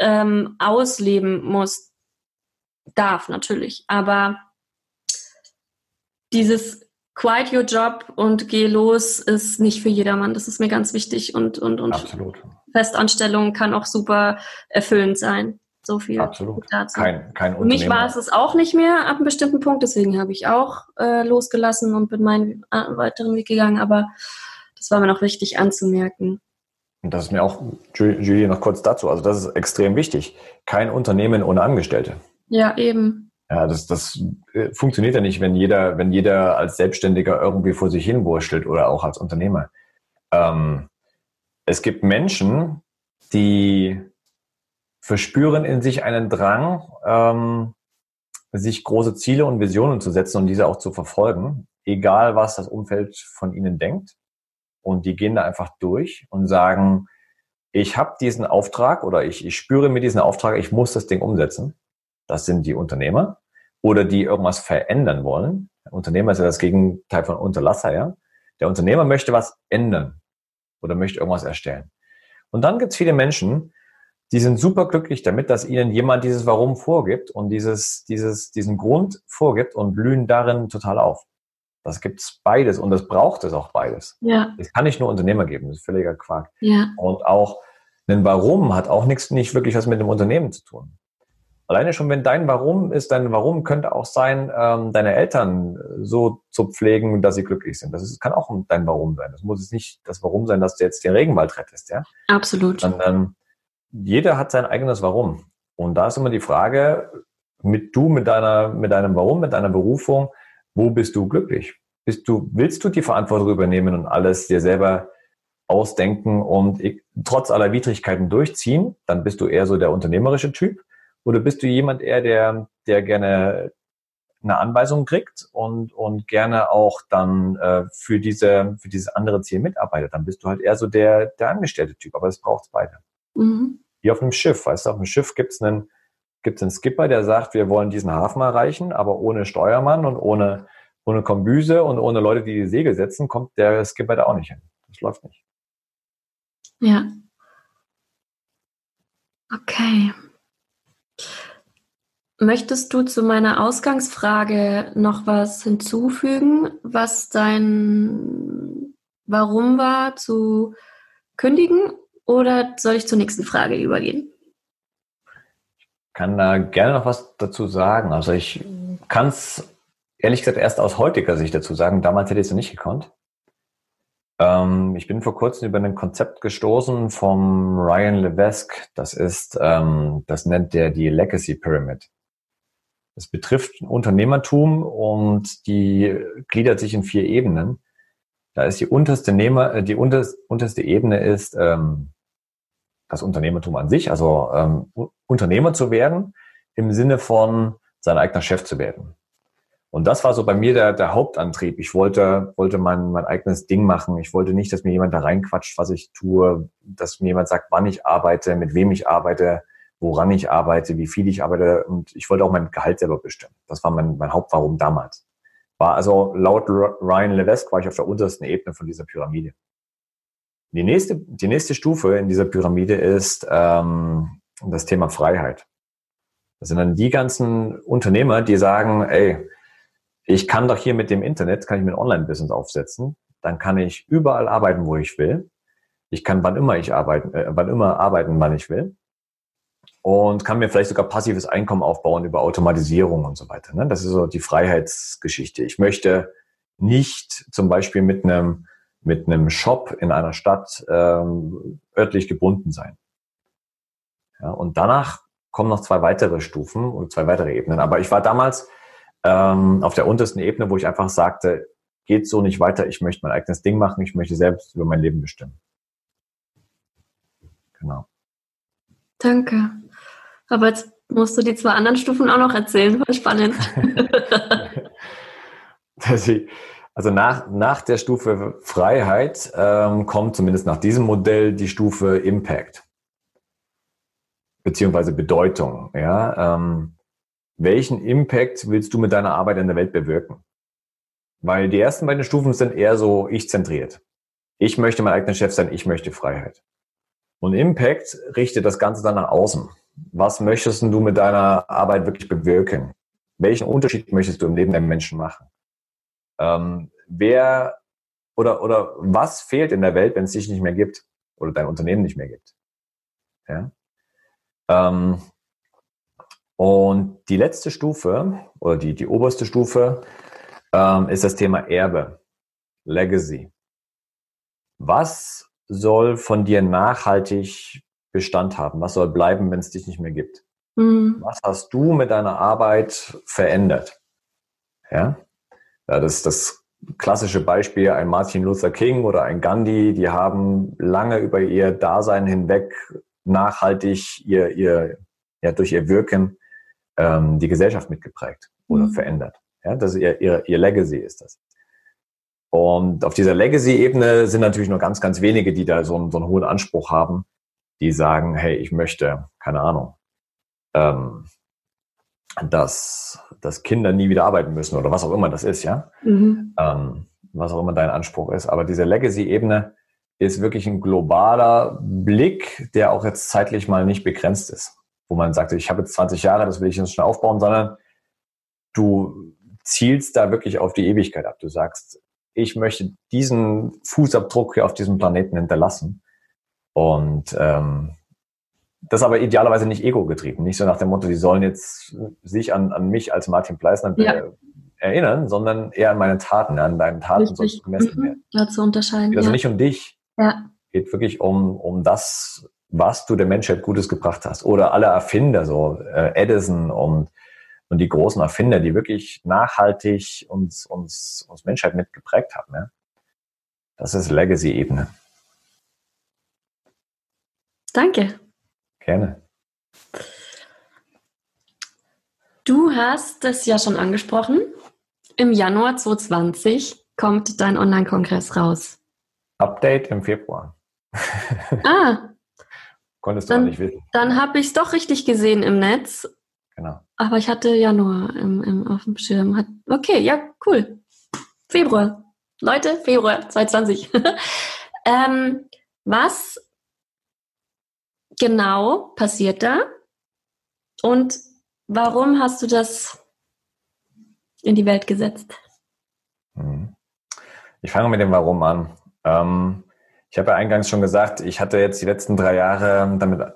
ähm, ausleben muss. Darf natürlich, aber dieses Quiet your job und geh los ist nicht für jedermann. Das ist mir ganz wichtig und, und, und Absolut. Festanstellung kann auch super erfüllend sein. So viel Absolut. dazu. Kein, kein Für mich war es es auch nicht mehr ab einem bestimmten Punkt, deswegen habe ich auch äh, losgelassen und bin meinen äh, weiteren Weg gegangen, aber das war mir noch wichtig anzumerken. Und das ist mir auch, Julie, noch kurz dazu, also das ist extrem wichtig. Kein Unternehmen ohne Angestellte. Ja, eben. Ja, das, das äh, funktioniert ja nicht, wenn jeder, wenn jeder als Selbstständiger irgendwie vor sich hin wurschtelt oder auch als Unternehmer. Ähm, es gibt Menschen, die verspüren in sich einen Drang, ähm, sich große Ziele und Visionen zu setzen und diese auch zu verfolgen, egal was das Umfeld von ihnen denkt. Und die gehen da einfach durch und sagen, ich habe diesen Auftrag oder ich, ich spüre mir diesen Auftrag, ich muss das Ding umsetzen. Das sind die Unternehmer oder die irgendwas verändern wollen. Der Unternehmer ist ja das Gegenteil von Unterlasser, ja. Der Unternehmer möchte was ändern oder möchte irgendwas erstellen. Und dann gibt es viele Menschen, die sind super glücklich damit, dass ihnen jemand dieses Warum vorgibt und dieses, dieses, diesen Grund vorgibt und blühen darin total auf. Das gibt's beides und das braucht es auch beides. Ja. Es kann nicht nur Unternehmer geben, das ist völliger Quark. Ja. Und auch ein Warum hat auch nichts, nicht wirklich was mit dem Unternehmen zu tun. Alleine schon, wenn dein Warum ist, dein Warum könnte auch sein, ähm, deine Eltern so zu pflegen, dass sie glücklich sind. Das ist, kann auch dein Warum sein. Das muss jetzt nicht das Warum sein, dass du jetzt den Regenwald rettest, ja? Absolut. Sondern jeder hat sein eigenes Warum. Und da ist immer die Frage, mit du, mit deiner, mit deinem Warum, mit deiner Berufung, wo bist du glücklich? Bist du, willst du die Verantwortung übernehmen und alles dir selber ausdenken und trotz aller Widrigkeiten durchziehen? Dann bist du eher so der unternehmerische Typ. Oder bist du jemand eher, der, der gerne eine Anweisung kriegt und, und gerne auch dann äh, für, diese, für dieses andere Ziel mitarbeitet? Dann bist du halt eher so der, der angestellte Typ. Aber es braucht beide. Mhm. Wie auf einem Schiff. Weißt du, auf einem Schiff gibt es einen, gibt's einen Skipper, der sagt, wir wollen diesen Hafen erreichen, aber ohne Steuermann und ohne, ohne Kombüse und ohne Leute, die die Segel setzen, kommt der Skipper da auch nicht hin. Das läuft nicht. Ja. Okay. Möchtest du zu meiner Ausgangsfrage noch was hinzufügen, was dein Warum war zu kündigen? Oder soll ich zur nächsten Frage übergehen? Ich kann da gerne noch was dazu sagen. Also ich kann es ehrlich gesagt erst aus heutiger Sicht dazu sagen. Damals hätte ich es nicht gekonnt. Ähm, ich bin vor kurzem über ein Konzept gestoßen vom Ryan Levesque. Das ist, ähm, das nennt der die Legacy Pyramid. Das betrifft Unternehmertum und die gliedert sich in vier Ebenen. Da ist die unterste, Nehmer, äh, die unterste Ebene ist ähm, das Unternehmertum an sich, also ähm, Unternehmer zu werden, im Sinne von sein eigener Chef zu werden. Und das war so bei mir der, der Hauptantrieb. Ich wollte, wollte mein, mein eigenes Ding machen. Ich wollte nicht, dass mir jemand da reinquatscht, was ich tue, dass mir jemand sagt, wann ich arbeite, mit wem ich arbeite, woran ich arbeite, wie viel ich arbeite. Und ich wollte auch mein Gehalt selber bestimmen. Das war mein, mein Hauptwarum damals. War also laut Ryan Levesque war ich auf der untersten Ebene von dieser Pyramide. Die nächste, die nächste Stufe in dieser Pyramide ist ähm, das Thema Freiheit. Das sind dann die ganzen Unternehmer, die sagen, ey, ich kann doch hier mit dem Internet, kann ich mir ein Online-Business aufsetzen, dann kann ich überall arbeiten, wo ich will. Ich kann wann immer ich arbeiten, äh, wann immer arbeiten, wann ich will. Und kann mir vielleicht sogar passives Einkommen aufbauen über Automatisierung und so weiter. Ne? Das ist so die Freiheitsgeschichte. Ich möchte nicht zum Beispiel mit einem, mit einem Shop in einer Stadt ähm, örtlich gebunden sein. Ja, und danach kommen noch zwei weitere Stufen und zwei weitere Ebenen. Aber ich war damals ähm, auf der untersten Ebene, wo ich einfach sagte, geht so nicht weiter, ich möchte mein eigenes Ding machen, ich möchte selbst über mein Leben bestimmen. Genau. Danke. Aber jetzt musst du die zwei anderen Stufen auch noch erzählen, voll spannend. [laughs] also nach, nach der Stufe Freiheit ähm, kommt zumindest nach diesem Modell die Stufe Impact beziehungsweise Bedeutung. Ja, ähm, welchen Impact willst du mit deiner Arbeit in der Welt bewirken? Weil die ersten beiden Stufen sind eher so ich-zentriert. Ich möchte mein eigener Chef sein, ich möchte Freiheit. Und Impact richtet das Ganze dann nach außen. Was möchtest du mit deiner Arbeit wirklich bewirken? Welchen Unterschied möchtest du im Leben der Menschen machen? Ähm, wer oder, oder was fehlt in der Welt, wenn es dich nicht mehr gibt oder dein Unternehmen nicht mehr gibt? Ja? Ähm, und die letzte Stufe oder die, die oberste Stufe ähm, ist das Thema Erbe, Legacy. Was soll von dir nachhaltig Bestand haben? Was soll bleiben, wenn es dich nicht mehr gibt? Mhm. Was hast du mit deiner Arbeit verändert? Ja, ja das ist das klassische Beispiel, ein Martin Luther King oder ein Gandhi, die haben lange über ihr Dasein hinweg nachhaltig ihr, ihr, ja, durch ihr Wirken ähm, die Gesellschaft mitgeprägt oder mhm. verändert. Ja, das ist ihr, ihr, ihr Legacy ist das. Und auf dieser Legacy-Ebene sind natürlich nur ganz, ganz wenige, die da so einen, so einen hohen Anspruch haben, die sagen, hey, ich möchte, keine Ahnung, ähm, dass, dass Kinder nie wieder arbeiten müssen oder was auch immer das ist, ja. Mhm. Ähm, was auch immer dein Anspruch ist. Aber diese Legacy-Ebene ist wirklich ein globaler Blick, der auch jetzt zeitlich mal nicht begrenzt ist wo man sagt, ich habe jetzt 20 Jahre, das will ich jetzt schon aufbauen, sondern du zielst da wirklich auf die Ewigkeit ab. Du sagst, ich möchte diesen Fußabdruck hier auf diesem Planeten hinterlassen. Und ähm, das aber idealerweise nicht ego-getrieben. Nicht so nach dem Motto, die sollen jetzt sich an, an mich als Martin Pleisner ja. erinnern, sondern eher an meine Taten. An deinen Taten Richtig. sollst du gemessen mhm. werden. Ja, zu unterscheiden. Also ja. nicht um dich. Ja. Geht wirklich um, um das, was du der Menschheit Gutes gebracht hast. Oder alle Erfinder, so äh, Edison und, und die großen Erfinder, die wirklich nachhaltig uns, uns, uns Menschheit mitgeprägt haben. Ja? Das ist Legacy-Ebene. Danke. Gerne. Du hast es ja schon angesprochen. Im Januar 2020 kommt dein Online-Kongress raus. Update im Februar. [laughs] ah, Konntest du dann, auch nicht wissen. Dann habe ich es doch richtig gesehen im Netz. Genau. Aber ich hatte Januar im, im, auf dem Schirm. Hat, okay, ja, cool. Februar. Leute, Februar 2020. [laughs] ähm, was genau passiert da? Und warum hast du das in die Welt gesetzt? Mhm. Ich fange mit dem Warum an. Ähm, ich habe ja eingangs schon gesagt, ich hatte jetzt die letzten drei Jahre damit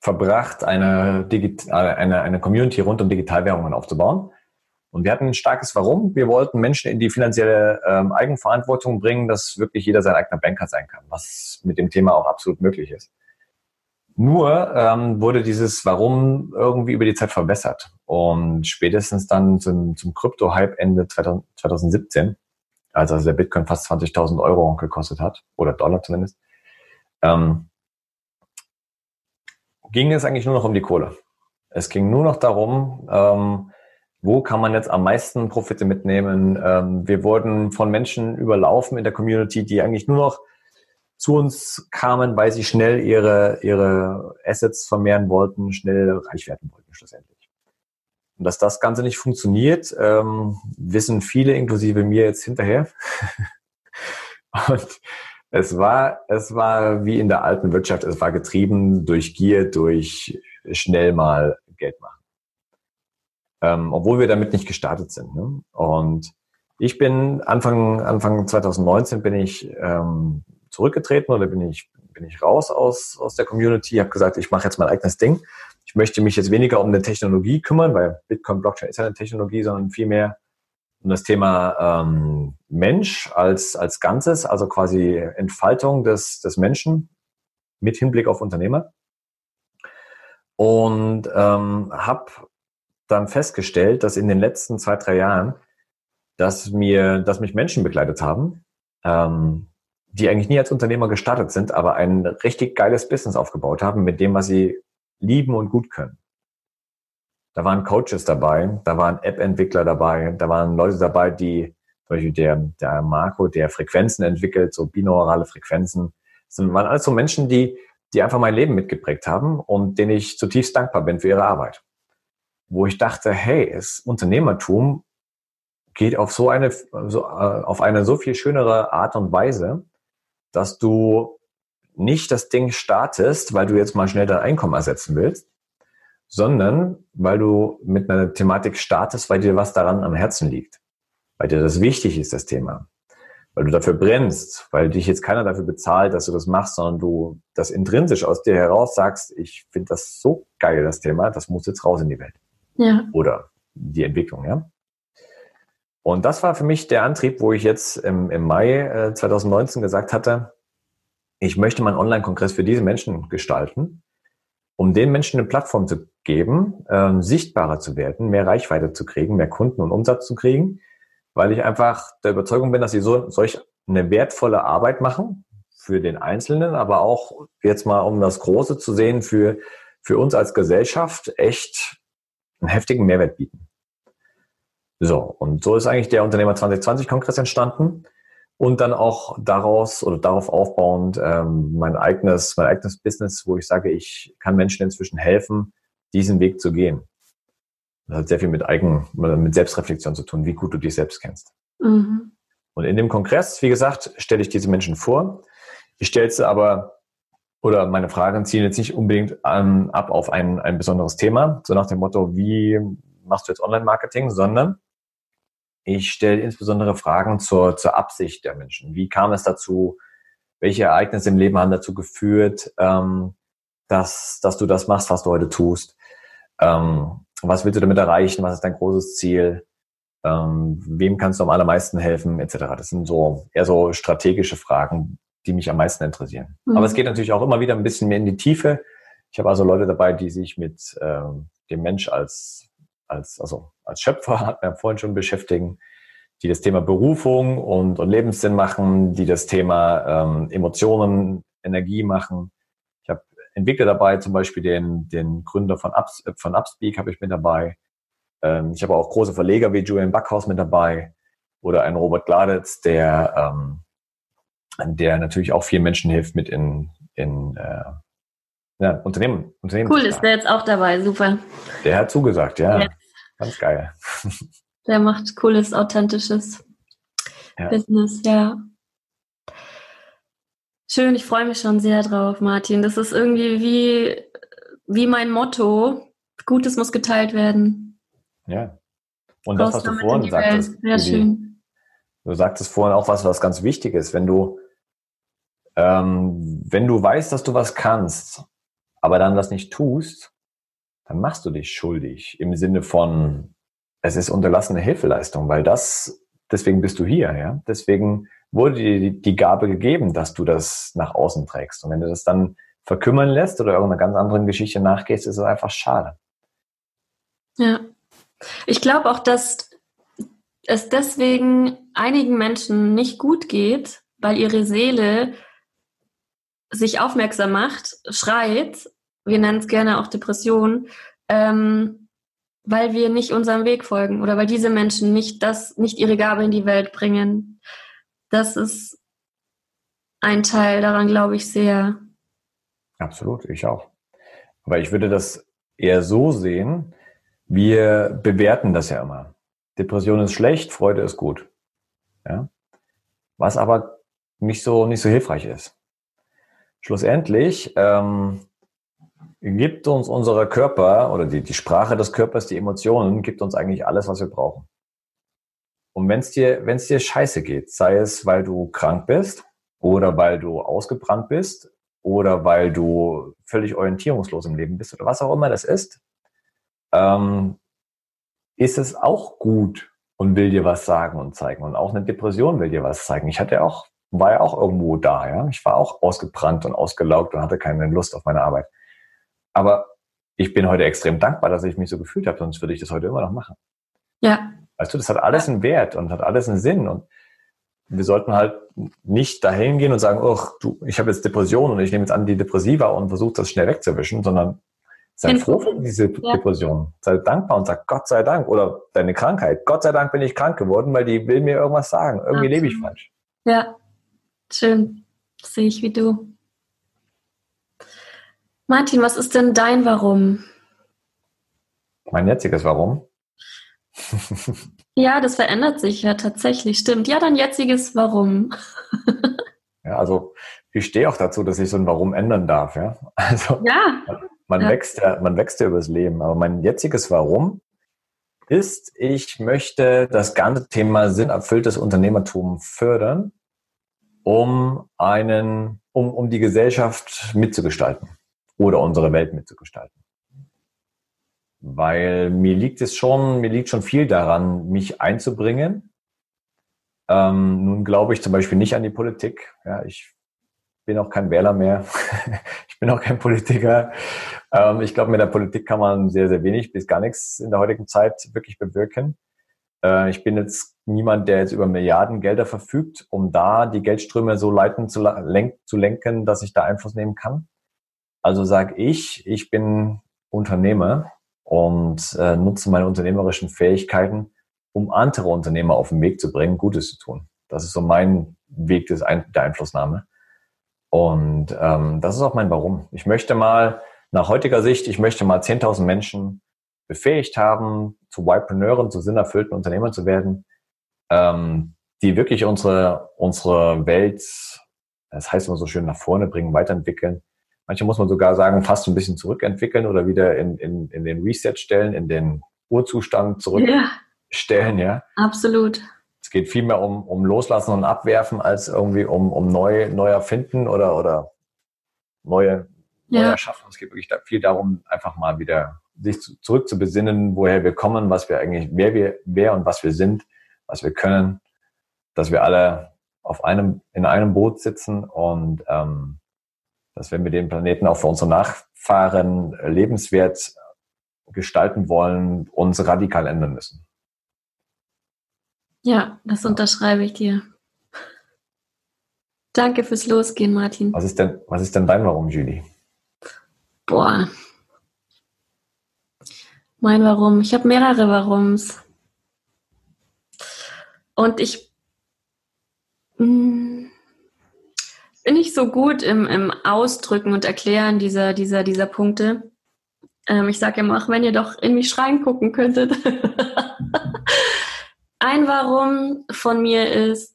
verbracht, eine, Digi eine, eine Community rund um Digitalwährungen aufzubauen. Und wir hatten ein starkes Warum. Wir wollten Menschen in die finanzielle ähm, Eigenverantwortung bringen, dass wirklich jeder sein eigener Banker sein kann, was mit dem Thema auch absolut möglich ist. Nur ähm, wurde dieses Warum irgendwie über die Zeit verbessert. Und spätestens dann zum, zum Krypto-Hype Ende 2017 als also der Bitcoin fast 20.000 Euro gekostet hat, oder Dollar zumindest, ähm, ging es eigentlich nur noch um die Kohle. Es ging nur noch darum, ähm, wo kann man jetzt am meisten Profite mitnehmen. Ähm, wir wurden von Menschen überlaufen in der Community, die eigentlich nur noch zu uns kamen, weil sie schnell ihre, ihre Assets vermehren wollten, schnell reich werden wollten schlussendlich. Und dass das Ganze nicht funktioniert, ähm, wissen viele, inklusive mir jetzt hinterher. [laughs] Und es war, es war wie in der alten Wirtschaft, es war getrieben durch Gier, durch schnell mal Geld machen. Ähm, obwohl wir damit nicht gestartet sind. Ne? Und ich bin Anfang, Anfang 2019 bin ich ähm, zurückgetreten oder bin ich, bin ich raus aus, aus der Community, habe gesagt, ich mache jetzt mein eigenes Ding. Ich möchte mich jetzt weniger um eine Technologie kümmern, weil Bitcoin, Blockchain ist ja eine Technologie, sondern vielmehr um das Thema ähm, Mensch als, als Ganzes, also quasi Entfaltung des, des Menschen mit Hinblick auf Unternehmer. Und ähm, habe dann festgestellt, dass in den letzten zwei, drei Jahren, dass mir, dass mich Menschen begleitet haben, ähm, die eigentlich nie als Unternehmer gestartet sind, aber ein richtig geiles Business aufgebaut haben mit dem, was sie lieben und gut können. Da waren Coaches dabei, da waren App-Entwickler dabei, da waren Leute dabei, die, zum Beispiel der, der Marco, der Frequenzen entwickelt, so binaurale Frequenzen. Das waren alles so Menschen, die, die einfach mein Leben mitgeprägt haben und denen ich zutiefst dankbar bin für ihre Arbeit. Wo ich dachte, hey, das Unternehmertum geht auf so eine, so, äh, auf eine so viel schönere Art und Weise, dass du nicht das Ding startest, weil du jetzt mal schnell dein Einkommen ersetzen willst, sondern weil du mit einer Thematik startest, weil dir was daran am Herzen liegt, weil dir das wichtig ist, das Thema, weil du dafür brennst, weil dich jetzt keiner dafür bezahlt, dass du das machst, sondern du das intrinsisch aus dir heraus sagst, ich finde das so geil, das Thema, das muss jetzt raus in die Welt. Ja. Oder die Entwicklung, ja. Und das war für mich der Antrieb, wo ich jetzt im, im Mai äh, 2019 gesagt hatte, ich möchte meinen Online-Kongress für diese Menschen gestalten, um den Menschen eine Plattform zu geben, ähm, sichtbarer zu werden, mehr Reichweite zu kriegen, mehr Kunden und Umsatz zu kriegen, weil ich einfach der Überzeugung bin, dass sie so solch eine wertvolle Arbeit machen für den Einzelnen, aber auch jetzt mal, um das Große zu sehen, für, für uns als Gesellschaft echt einen heftigen Mehrwert bieten. So, und so ist eigentlich der Unternehmer 2020 Kongress entstanden und dann auch daraus oder darauf aufbauend ähm, mein eigenes, mein eigenes Business, wo ich sage, ich kann Menschen inzwischen helfen, diesen Weg zu gehen. Das hat sehr viel mit Eigen, mit Selbstreflexion zu tun, wie gut du dich selbst kennst. Mhm. Und in dem Kongress, wie gesagt, stelle ich diese Menschen vor. Ich stelle sie aber, oder meine Fragen zielen jetzt nicht unbedingt an, ab auf ein, ein besonderes Thema, so nach dem Motto, wie machst du jetzt Online-Marketing, sondern ich stelle insbesondere Fragen zur, zur Absicht der Menschen. Wie kam es dazu? Welche Ereignisse im Leben haben dazu geführt, ähm, dass, dass du das machst, was du heute tust? Ähm, was willst du damit erreichen? Was ist dein großes Ziel? Ähm, wem kannst du am allermeisten helfen? Etc. Das sind so eher so strategische Fragen, die mich am meisten interessieren. Mhm. Aber es geht natürlich auch immer wieder ein bisschen mehr in die Tiefe. Ich habe also Leute dabei, die sich mit ähm, dem Mensch als als, also als Schöpfer, hat man ja vorhin schon beschäftigen, die das Thema Berufung und, und Lebenssinn machen, die das Thema ähm, Emotionen, Energie machen. Ich habe Entwickler dabei, zum Beispiel den, den Gründer von, Ups, von Upspeak habe ich mit dabei. Ähm, ich habe auch große Verleger wie Julian Backhaus mit dabei oder einen Robert Gladitz, der, ähm, der natürlich auch vielen Menschen hilft mit in, in äh, ja, Unternehmen, Unternehmen. Cool, ist der jetzt auch dabei, super. Der hat zugesagt, ja. ja. Ganz geil. Der macht cooles, authentisches ja. Business, ja. Schön, ich freue mich schon sehr drauf, Martin. Das ist irgendwie wie, wie mein Motto. Gutes muss geteilt werden. Ja. Und das, was du vorhin sagtest. Sehr schön. Du sagtest vorhin auch was, was ganz wichtig ist. Wenn du, ähm, wenn du weißt, dass du was kannst, aber dann das nicht tust, dann machst du dich schuldig im Sinne von, es ist unterlassene Hilfeleistung, weil das, deswegen bist du hier, ja. Deswegen wurde dir die Gabe gegeben, dass du das nach außen trägst. Und wenn du das dann verkümmern lässt oder irgendeiner ganz anderen Geschichte nachgehst, ist es einfach schade. Ja. Ich glaube auch, dass es deswegen einigen Menschen nicht gut geht, weil ihre Seele sich aufmerksam macht, schreit wir nennen es gerne auch Depression, ähm, weil wir nicht unserem Weg folgen oder weil diese Menschen nicht das, nicht ihre Gabe in die Welt bringen. Das ist ein Teil daran, glaube ich, sehr. Absolut, ich auch. Aber ich würde das eher so sehen, wir bewerten das ja immer. Depression ist schlecht, Freude ist gut. Ja? Was aber nicht so, nicht so hilfreich ist. Schlussendlich ähm, gibt uns unser Körper oder die, die Sprache des Körpers, die Emotionen, gibt uns eigentlich alles, was wir brauchen. Und wenn es dir, wenn es dir scheiße geht, sei es, weil du krank bist oder weil du ausgebrannt bist oder weil du völlig orientierungslos im Leben bist oder was auch immer das ist, ähm, ist es auch gut und will dir was sagen und zeigen. Und auch eine Depression will dir was zeigen. Ich hatte auch, war ja auch irgendwo da, ja. Ich war auch ausgebrannt und ausgelaugt und hatte keine Lust auf meine Arbeit. Aber ich bin heute extrem dankbar, dass ich mich so gefühlt habe, sonst würde ich das heute immer noch machen. Ja. Weißt du, das hat alles einen Wert und hat alles einen Sinn. Und wir sollten halt nicht dahin gehen und sagen, oh, du, ich habe jetzt Depression und ich nehme jetzt Antidepressiva und versuche das schnell wegzuwischen, sondern sei froh für diese ja. Depression. Sei dankbar und sag Gott sei Dank oder deine Krankheit. Gott sei Dank bin ich krank geworden, weil die will mir irgendwas sagen. Irgendwie lebe ich falsch. Ja, schön. Das sehe ich wie du. Martin, was ist denn dein Warum? Mein jetziges Warum? Ja, das verändert sich ja tatsächlich, stimmt. Ja, dein jetziges Warum. [laughs] ja, also ich stehe auch dazu, dass ich so ein Warum ändern darf. Ja, also ja. Man, ja. Wächst ja, man wächst ja übers Leben. Aber mein jetziges Warum ist, ich möchte das ganze Thema sinnerfülltes Unternehmertum fördern, um einen, um, um die Gesellschaft mitzugestalten oder unsere Welt mitzugestalten weil mir liegt es schon, mir liegt schon viel daran, mich einzubringen. Ähm, nun glaube ich zum Beispiel nicht an die Politik. Ja, ich bin auch kein Wähler mehr. [laughs] ich bin auch kein Politiker. Ähm, ich glaube, mit der Politik kann man sehr, sehr wenig bis gar nichts in der heutigen Zeit wirklich bewirken. Äh, ich bin jetzt niemand, der jetzt über Milliarden Gelder verfügt, um da die Geldströme so leiten zu, lenk, zu lenken, dass ich da Einfluss nehmen kann. Also sage ich, ich bin Unternehmer und äh, nutze meine unternehmerischen Fähigkeiten, um andere Unternehmer auf den Weg zu bringen, Gutes zu tun. Das ist so mein Weg des Ein der Einflussnahme. Und ähm, das ist auch mein Warum. Ich möchte mal, nach heutiger Sicht, ich möchte mal 10.000 Menschen befähigt haben, zu Y-Preneuren, zu sinnerfüllten Unternehmern zu werden, ähm, die wirklich unsere, unsere Welt, das heißt immer so schön, nach vorne bringen, weiterentwickeln Manche muss man sogar sagen, fast ein bisschen zurückentwickeln oder wieder in, in, in den Reset stellen, in den Urzustand zurückstellen. Ja, ja. absolut. Es geht viel mehr um, um Loslassen und Abwerfen als irgendwie um, um neu, neu erfinden oder, oder neue, ja. neu erschaffen. Es geht wirklich viel darum, einfach mal wieder sich zu, zurück zu besinnen, woher wir kommen, was wir eigentlich, wer wir, wer und was wir sind, was wir können, dass wir alle auf einem, in einem Boot sitzen und ähm, dass wenn wir den Planeten auch für unsere Nachfahren lebenswert gestalten wollen, uns radikal ändern müssen. Ja, das unterschreibe ich dir. Danke fürs Losgehen, Martin. Was ist denn, was ist denn dein Warum, Julie? Boah. Mein Warum. Ich habe mehrere Warums. Und ich. Mh, mm, bin ich so gut im, im Ausdrücken und Erklären dieser, dieser, dieser Punkte. Ähm, ich sage immer, auch wenn ihr doch in mich schreien gucken könntet. [laughs] Ein Warum von mir ist,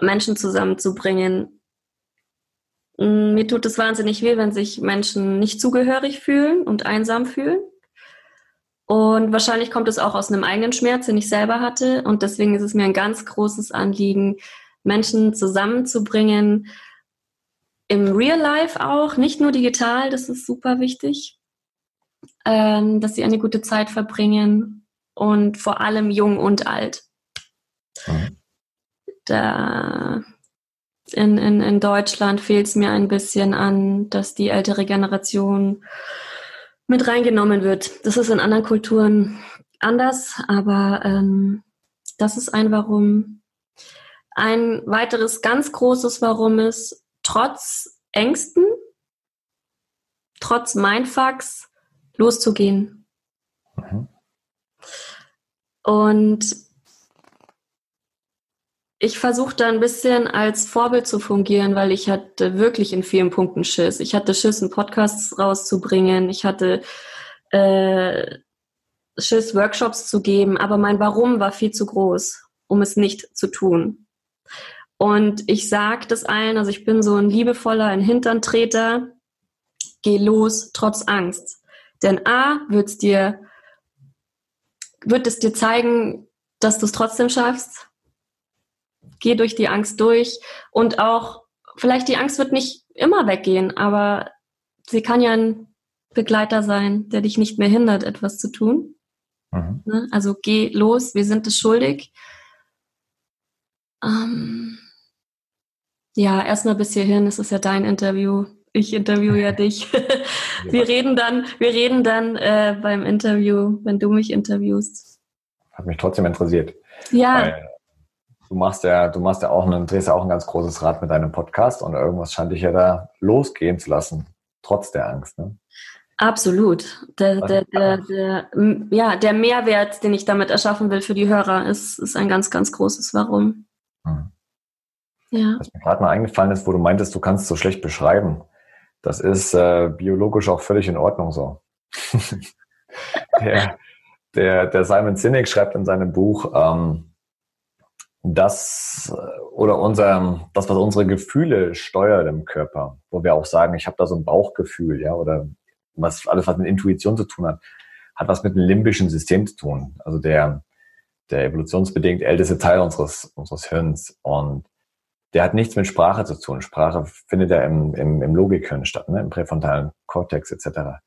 Menschen zusammenzubringen. Mm, mir tut es wahnsinnig weh, wenn sich Menschen nicht zugehörig fühlen und einsam fühlen. Und wahrscheinlich kommt es auch aus einem eigenen Schmerz, den ich selber hatte. Und deswegen ist es mir ein ganz großes Anliegen, Menschen zusammenzubringen, im Real Life auch, nicht nur digital, das ist super wichtig, ähm, dass sie eine gute Zeit verbringen und vor allem jung und alt. Mhm. Da in, in, in Deutschland fehlt es mir ein bisschen an, dass die ältere Generation mit reingenommen wird. Das ist in anderen Kulturen anders, aber ähm, das ist ein Warum, ein weiteres ganz großes Warum ist, trotz Ängsten trotz Mindfucks loszugehen. Mhm. Und ich versuche da ein bisschen als Vorbild zu fungieren, weil ich hatte wirklich in vielen Punkten Schiss. Ich hatte Schiss, einen Podcast rauszubringen. Ich hatte äh, Schiss, Workshops zu geben. Aber mein Warum war viel zu groß, um es nicht zu tun. Und ich sage das allen, also ich bin so ein liebevoller, ein Hinterntreter. Geh los, trotz Angst. Denn A, wird's dir, wird es dir zeigen, dass du es trotzdem schaffst geh durch die Angst durch und auch, vielleicht die Angst wird nicht immer weggehen, aber sie kann ja ein Begleiter sein, der dich nicht mehr hindert, etwas zu tun. Mhm. Ne? Also geh los, wir sind es schuldig. Ähm, ja, erstmal bis hierhin, es ist ja dein Interview. Ich interviewe ja dich. [laughs] wir reden dann, wir reden dann äh, beim Interview, wenn du mich interviewst. Hat mich trotzdem interessiert. Ja. Du machst ja, du machst ja auch einen, drehst ja auch ein ganz großes Rad mit deinem Podcast und irgendwas scheint dich ja da losgehen zu lassen, trotz der Angst. Ne? Absolut. Der, der, der, der, ja, der Mehrwert, den ich damit erschaffen will für die Hörer, ist, ist ein ganz, ganz großes Warum. Hm. Ja. Was mir gerade mal eingefallen ist, wo du meintest, du kannst so schlecht beschreiben. Das ist äh, biologisch auch völlig in Ordnung so. [laughs] der, der, der Simon Sinek schreibt in seinem Buch, ähm, das oder unser, das, was unsere Gefühle steuert im Körper, wo wir auch sagen, ich habe da so ein Bauchgefühl, ja, oder was alles, was mit Intuition zu tun hat, hat was mit dem limbischen System zu tun. Also der, der evolutionsbedingt älteste Teil unseres, unseres Hirns. Und der hat nichts mit Sprache zu tun. Sprache findet ja im, im, im Logikhirn statt, ne? im präfrontalen Kortex etc.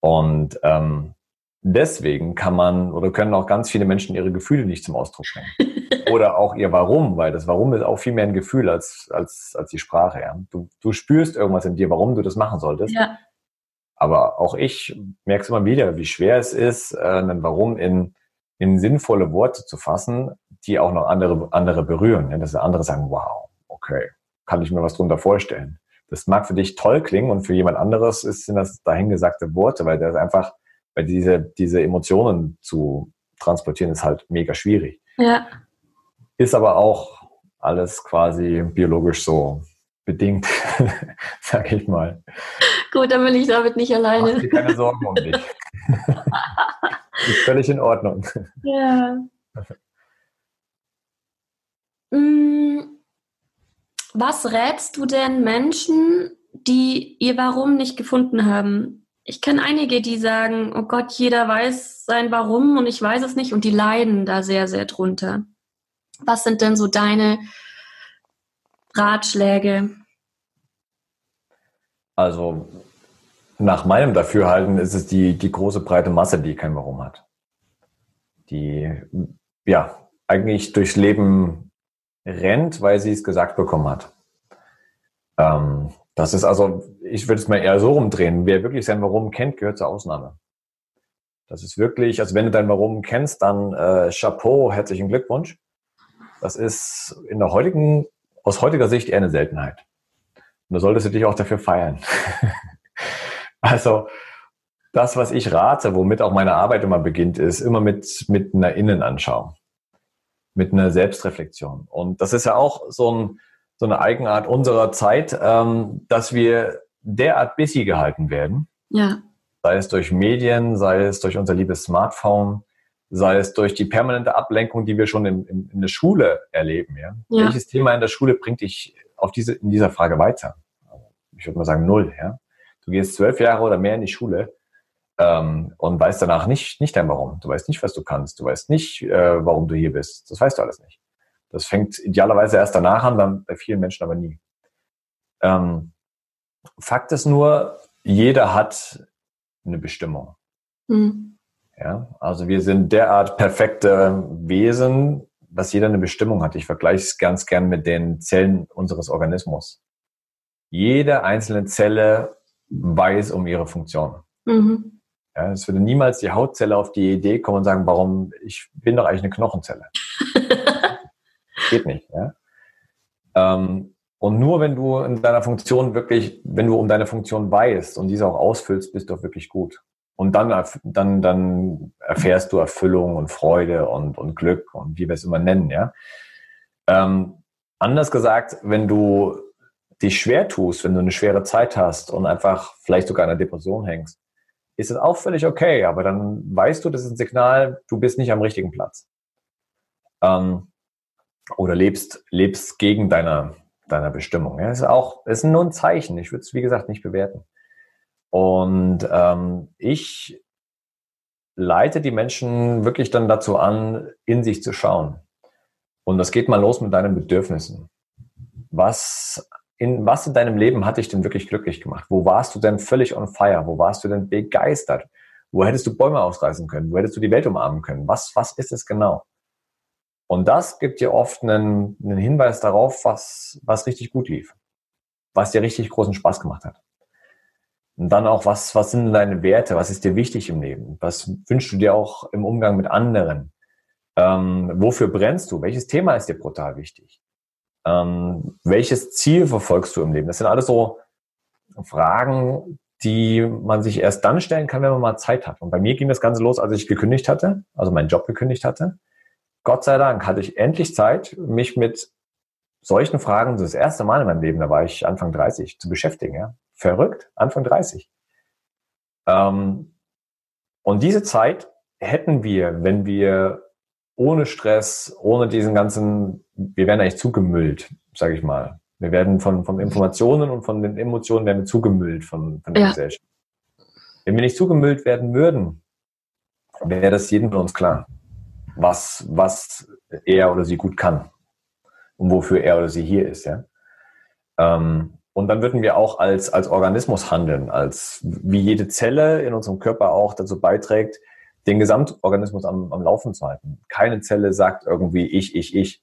Und ähm, deswegen kann man oder können auch ganz viele Menschen ihre Gefühle nicht zum Ausdruck bringen. [laughs] oder auch ihr Warum, weil das Warum ist auch viel mehr ein Gefühl als, als, als die Sprache. Ja. Du, du spürst irgendwas in dir, warum du das machen solltest. Ja. Aber auch ich merke es immer wieder, wie schwer es ist, äh, ein Warum in, in sinnvolle Worte zu fassen, die auch noch andere, andere berühren. Ja, dass andere sagen, wow, okay, kann ich mir was drunter vorstellen. Das mag für dich toll klingen und für jemand anderes ist, sind das dahingesagte Worte, weil das einfach, weil diese, diese Emotionen zu transportieren ist halt mega schwierig. Ja. Ist aber auch alles quasi biologisch so bedingt, [laughs] sag ich mal. Gut, dann bin ich damit nicht alleine. Mach dir keine Sorgen um dich. [laughs] ist völlig in Ordnung. Ja. Mm, was rätst du denn Menschen, die ihr Warum nicht gefunden haben? Ich kenne einige, die sagen, oh Gott, jeder weiß sein Warum und ich weiß es nicht und die leiden da sehr, sehr drunter. Was sind denn so deine Ratschläge? Also nach meinem Dafürhalten ist es die, die große breite Masse, die kein Warum hat. Die ja eigentlich durchs Leben rennt, weil sie es gesagt bekommen hat. Ähm, das ist also, ich würde es mal eher so rumdrehen. Wer wirklich sein Warum kennt, gehört zur Ausnahme. Das ist wirklich, also wenn du dein Warum kennst, dann äh, Chapeau, herzlichen Glückwunsch. Das ist in der heutigen, aus heutiger Sicht eher eine Seltenheit. Und da solltest du dich auch dafür feiern. [laughs] also, das, was ich rate, womit auch meine Arbeit immer beginnt, ist immer mit, mit einer Innenanschauung, mit einer Selbstreflexion. Und das ist ja auch so, ein, so eine Eigenart unserer Zeit, ähm, dass wir derart busy gehalten werden. Ja. Sei es durch Medien, sei es durch unser liebes Smartphone, sei es durch die permanente Ablenkung, die wir schon in, in, in der Schule erleben. Ja? ja? Welches Thema in der Schule bringt dich auf diese, in dieser Frage weiter? Ich würde mal sagen null. Ja? Du gehst zwölf Jahre oder mehr in die Schule ähm, und weißt danach nicht, nicht dein Warum. Du weißt nicht, was du kannst. Du weißt nicht, äh, warum du hier bist. Das weißt du alles nicht. Das fängt idealerweise erst danach an, dann bei vielen Menschen aber nie. Ähm, Fakt ist nur, jeder hat eine Bestimmung. Mhm. Ja, also wir sind derart perfekte Wesen, dass jeder eine Bestimmung hat. Ich vergleiche es ganz gern mit den Zellen unseres Organismus. Jede einzelne Zelle weiß um ihre Funktion. Mhm. Ja, es würde niemals die Hautzelle auf die Idee kommen und sagen, warum, ich bin doch eigentlich eine Knochenzelle. [laughs] Geht nicht. Ja? Ähm, Und nur wenn du in deiner Funktion wirklich, wenn du um deine Funktion weißt und diese auch ausfüllst, bist du auch wirklich gut. Und dann, dann, dann erfährst du Erfüllung und Freude und, und Glück und wie wir es immer nennen, ja. Ähm, anders gesagt, wenn du dich schwer tust, wenn du eine schwere Zeit hast und einfach vielleicht sogar in einer Depression hängst, ist es auch völlig okay, aber dann weißt du, das ist ein Signal, du bist nicht am richtigen Platz. Ähm, oder lebst, lebst gegen deiner, deiner Bestimmung. Ja, ist auch, ist nur ein Zeichen. Ich würde es, wie gesagt, nicht bewerten. Und ähm, ich leite die Menschen wirklich dann dazu an, in sich zu schauen. Und das geht mal los mit deinen Bedürfnissen. Was in, was in deinem Leben hat dich denn wirklich glücklich gemacht? Wo warst du denn völlig on fire? Wo warst du denn begeistert? Wo hättest du Bäume ausreißen können? Wo hättest du die Welt umarmen können? Was, was ist es genau? Und das gibt dir oft einen, einen Hinweis darauf, was, was richtig gut lief. Was dir richtig großen Spaß gemacht hat. Und dann auch, was, was sind deine Werte? Was ist dir wichtig im Leben? Was wünschst du dir auch im Umgang mit anderen? Ähm, wofür brennst du? Welches Thema ist dir brutal wichtig? Ähm, welches Ziel verfolgst du im Leben? Das sind alles so Fragen, die man sich erst dann stellen kann, wenn man mal Zeit hat. Und bei mir ging das Ganze los, als ich gekündigt hatte, also meinen Job gekündigt hatte. Gott sei Dank hatte ich endlich Zeit, mich mit solchen Fragen das erste Mal in meinem Leben, da war ich Anfang 30, zu beschäftigen. Ja? Verrückt, Anfang 30. Ähm, und diese Zeit hätten wir, wenn wir ohne Stress, ohne diesen ganzen, wir werden eigentlich zugemüllt, sage ich mal. Wir werden von, von Informationen und von den Emotionen werden wir zugemüllt von, von der ja. Gesellschaft. Wenn wir nicht zugemüllt werden würden, wäre das jedem von uns klar, was, was er oder sie gut kann und wofür er oder sie hier ist. Ja? Ähm, und dann würden wir auch als, als Organismus handeln, als wie jede Zelle in unserem Körper auch dazu beiträgt, den Gesamtorganismus am, am Laufen zu halten. Keine Zelle sagt irgendwie ich, ich, ich.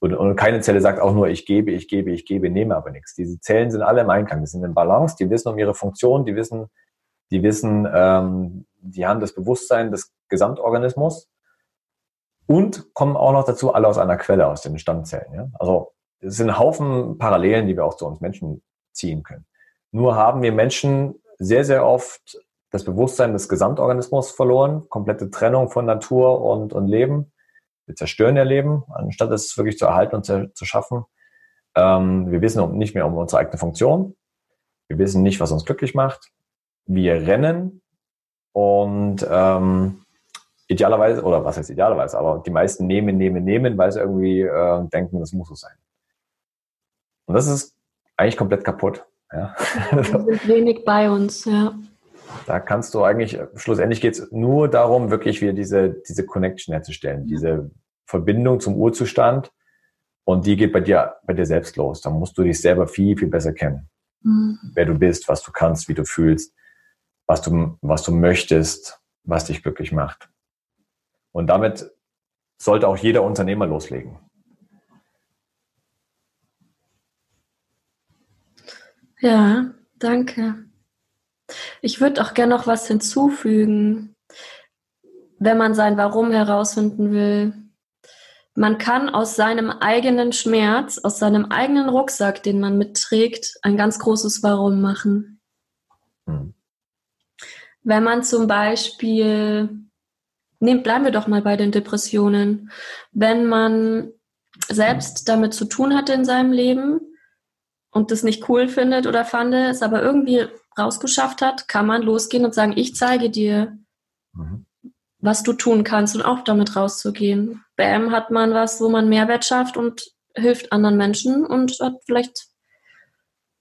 Und, und keine Zelle sagt auch nur ich gebe, ich gebe, ich gebe, nehme aber nichts. Diese Zellen sind alle im Einklang, die sind in Balance, die wissen um ihre Funktion, die wissen, die wissen, ähm, die haben das Bewusstsein des Gesamtorganismus und kommen auch noch dazu alle aus einer Quelle, aus den Stammzellen. Ja? Also es sind Haufen Parallelen, die wir auch zu uns Menschen ziehen können. Nur haben wir Menschen sehr, sehr oft das Bewusstsein des Gesamtorganismus verloren, komplette Trennung von Natur und, und Leben. Wir zerstören ihr Leben, anstatt es wirklich zu erhalten und zu, zu schaffen. Ähm, wir wissen nicht mehr um unsere eigene Funktion. Wir wissen nicht, was uns glücklich macht. Wir rennen und ähm, idealerweise, oder was heißt idealerweise, aber die meisten nehmen, nehmen, nehmen, weil sie irgendwie äh, denken, das muss so sein. Und das ist eigentlich komplett kaputt. Ja. Wir sind wenig bei uns, ja. Da kannst du eigentlich, schlussendlich geht es nur darum, wirklich wieder diese, diese Connection herzustellen, diese Verbindung zum Urzustand. Und die geht bei dir, bei dir selbst los. Da musst du dich selber viel, viel besser kennen. Mhm. Wer du bist, was du kannst, wie du fühlst, was du, was du möchtest, was dich glücklich macht. Und damit sollte auch jeder Unternehmer loslegen. Ja, danke. Ich würde auch gerne noch was hinzufügen, wenn man sein Warum herausfinden will. Man kann aus seinem eigenen Schmerz, aus seinem eigenen Rucksack, den man mitträgt, ein ganz großes Warum machen. Mhm. Wenn man zum Beispiel, nehm, bleiben wir doch mal bei den Depressionen, wenn man selbst damit zu tun hatte in seinem Leben und das nicht cool findet oder fand, es aber irgendwie rausgeschafft hat, kann man losgehen und sagen, ich zeige dir, mhm. was du tun kannst und auch damit rauszugehen. Bam, hat man was, wo man Mehrwert schafft und hilft anderen Menschen und hat vielleicht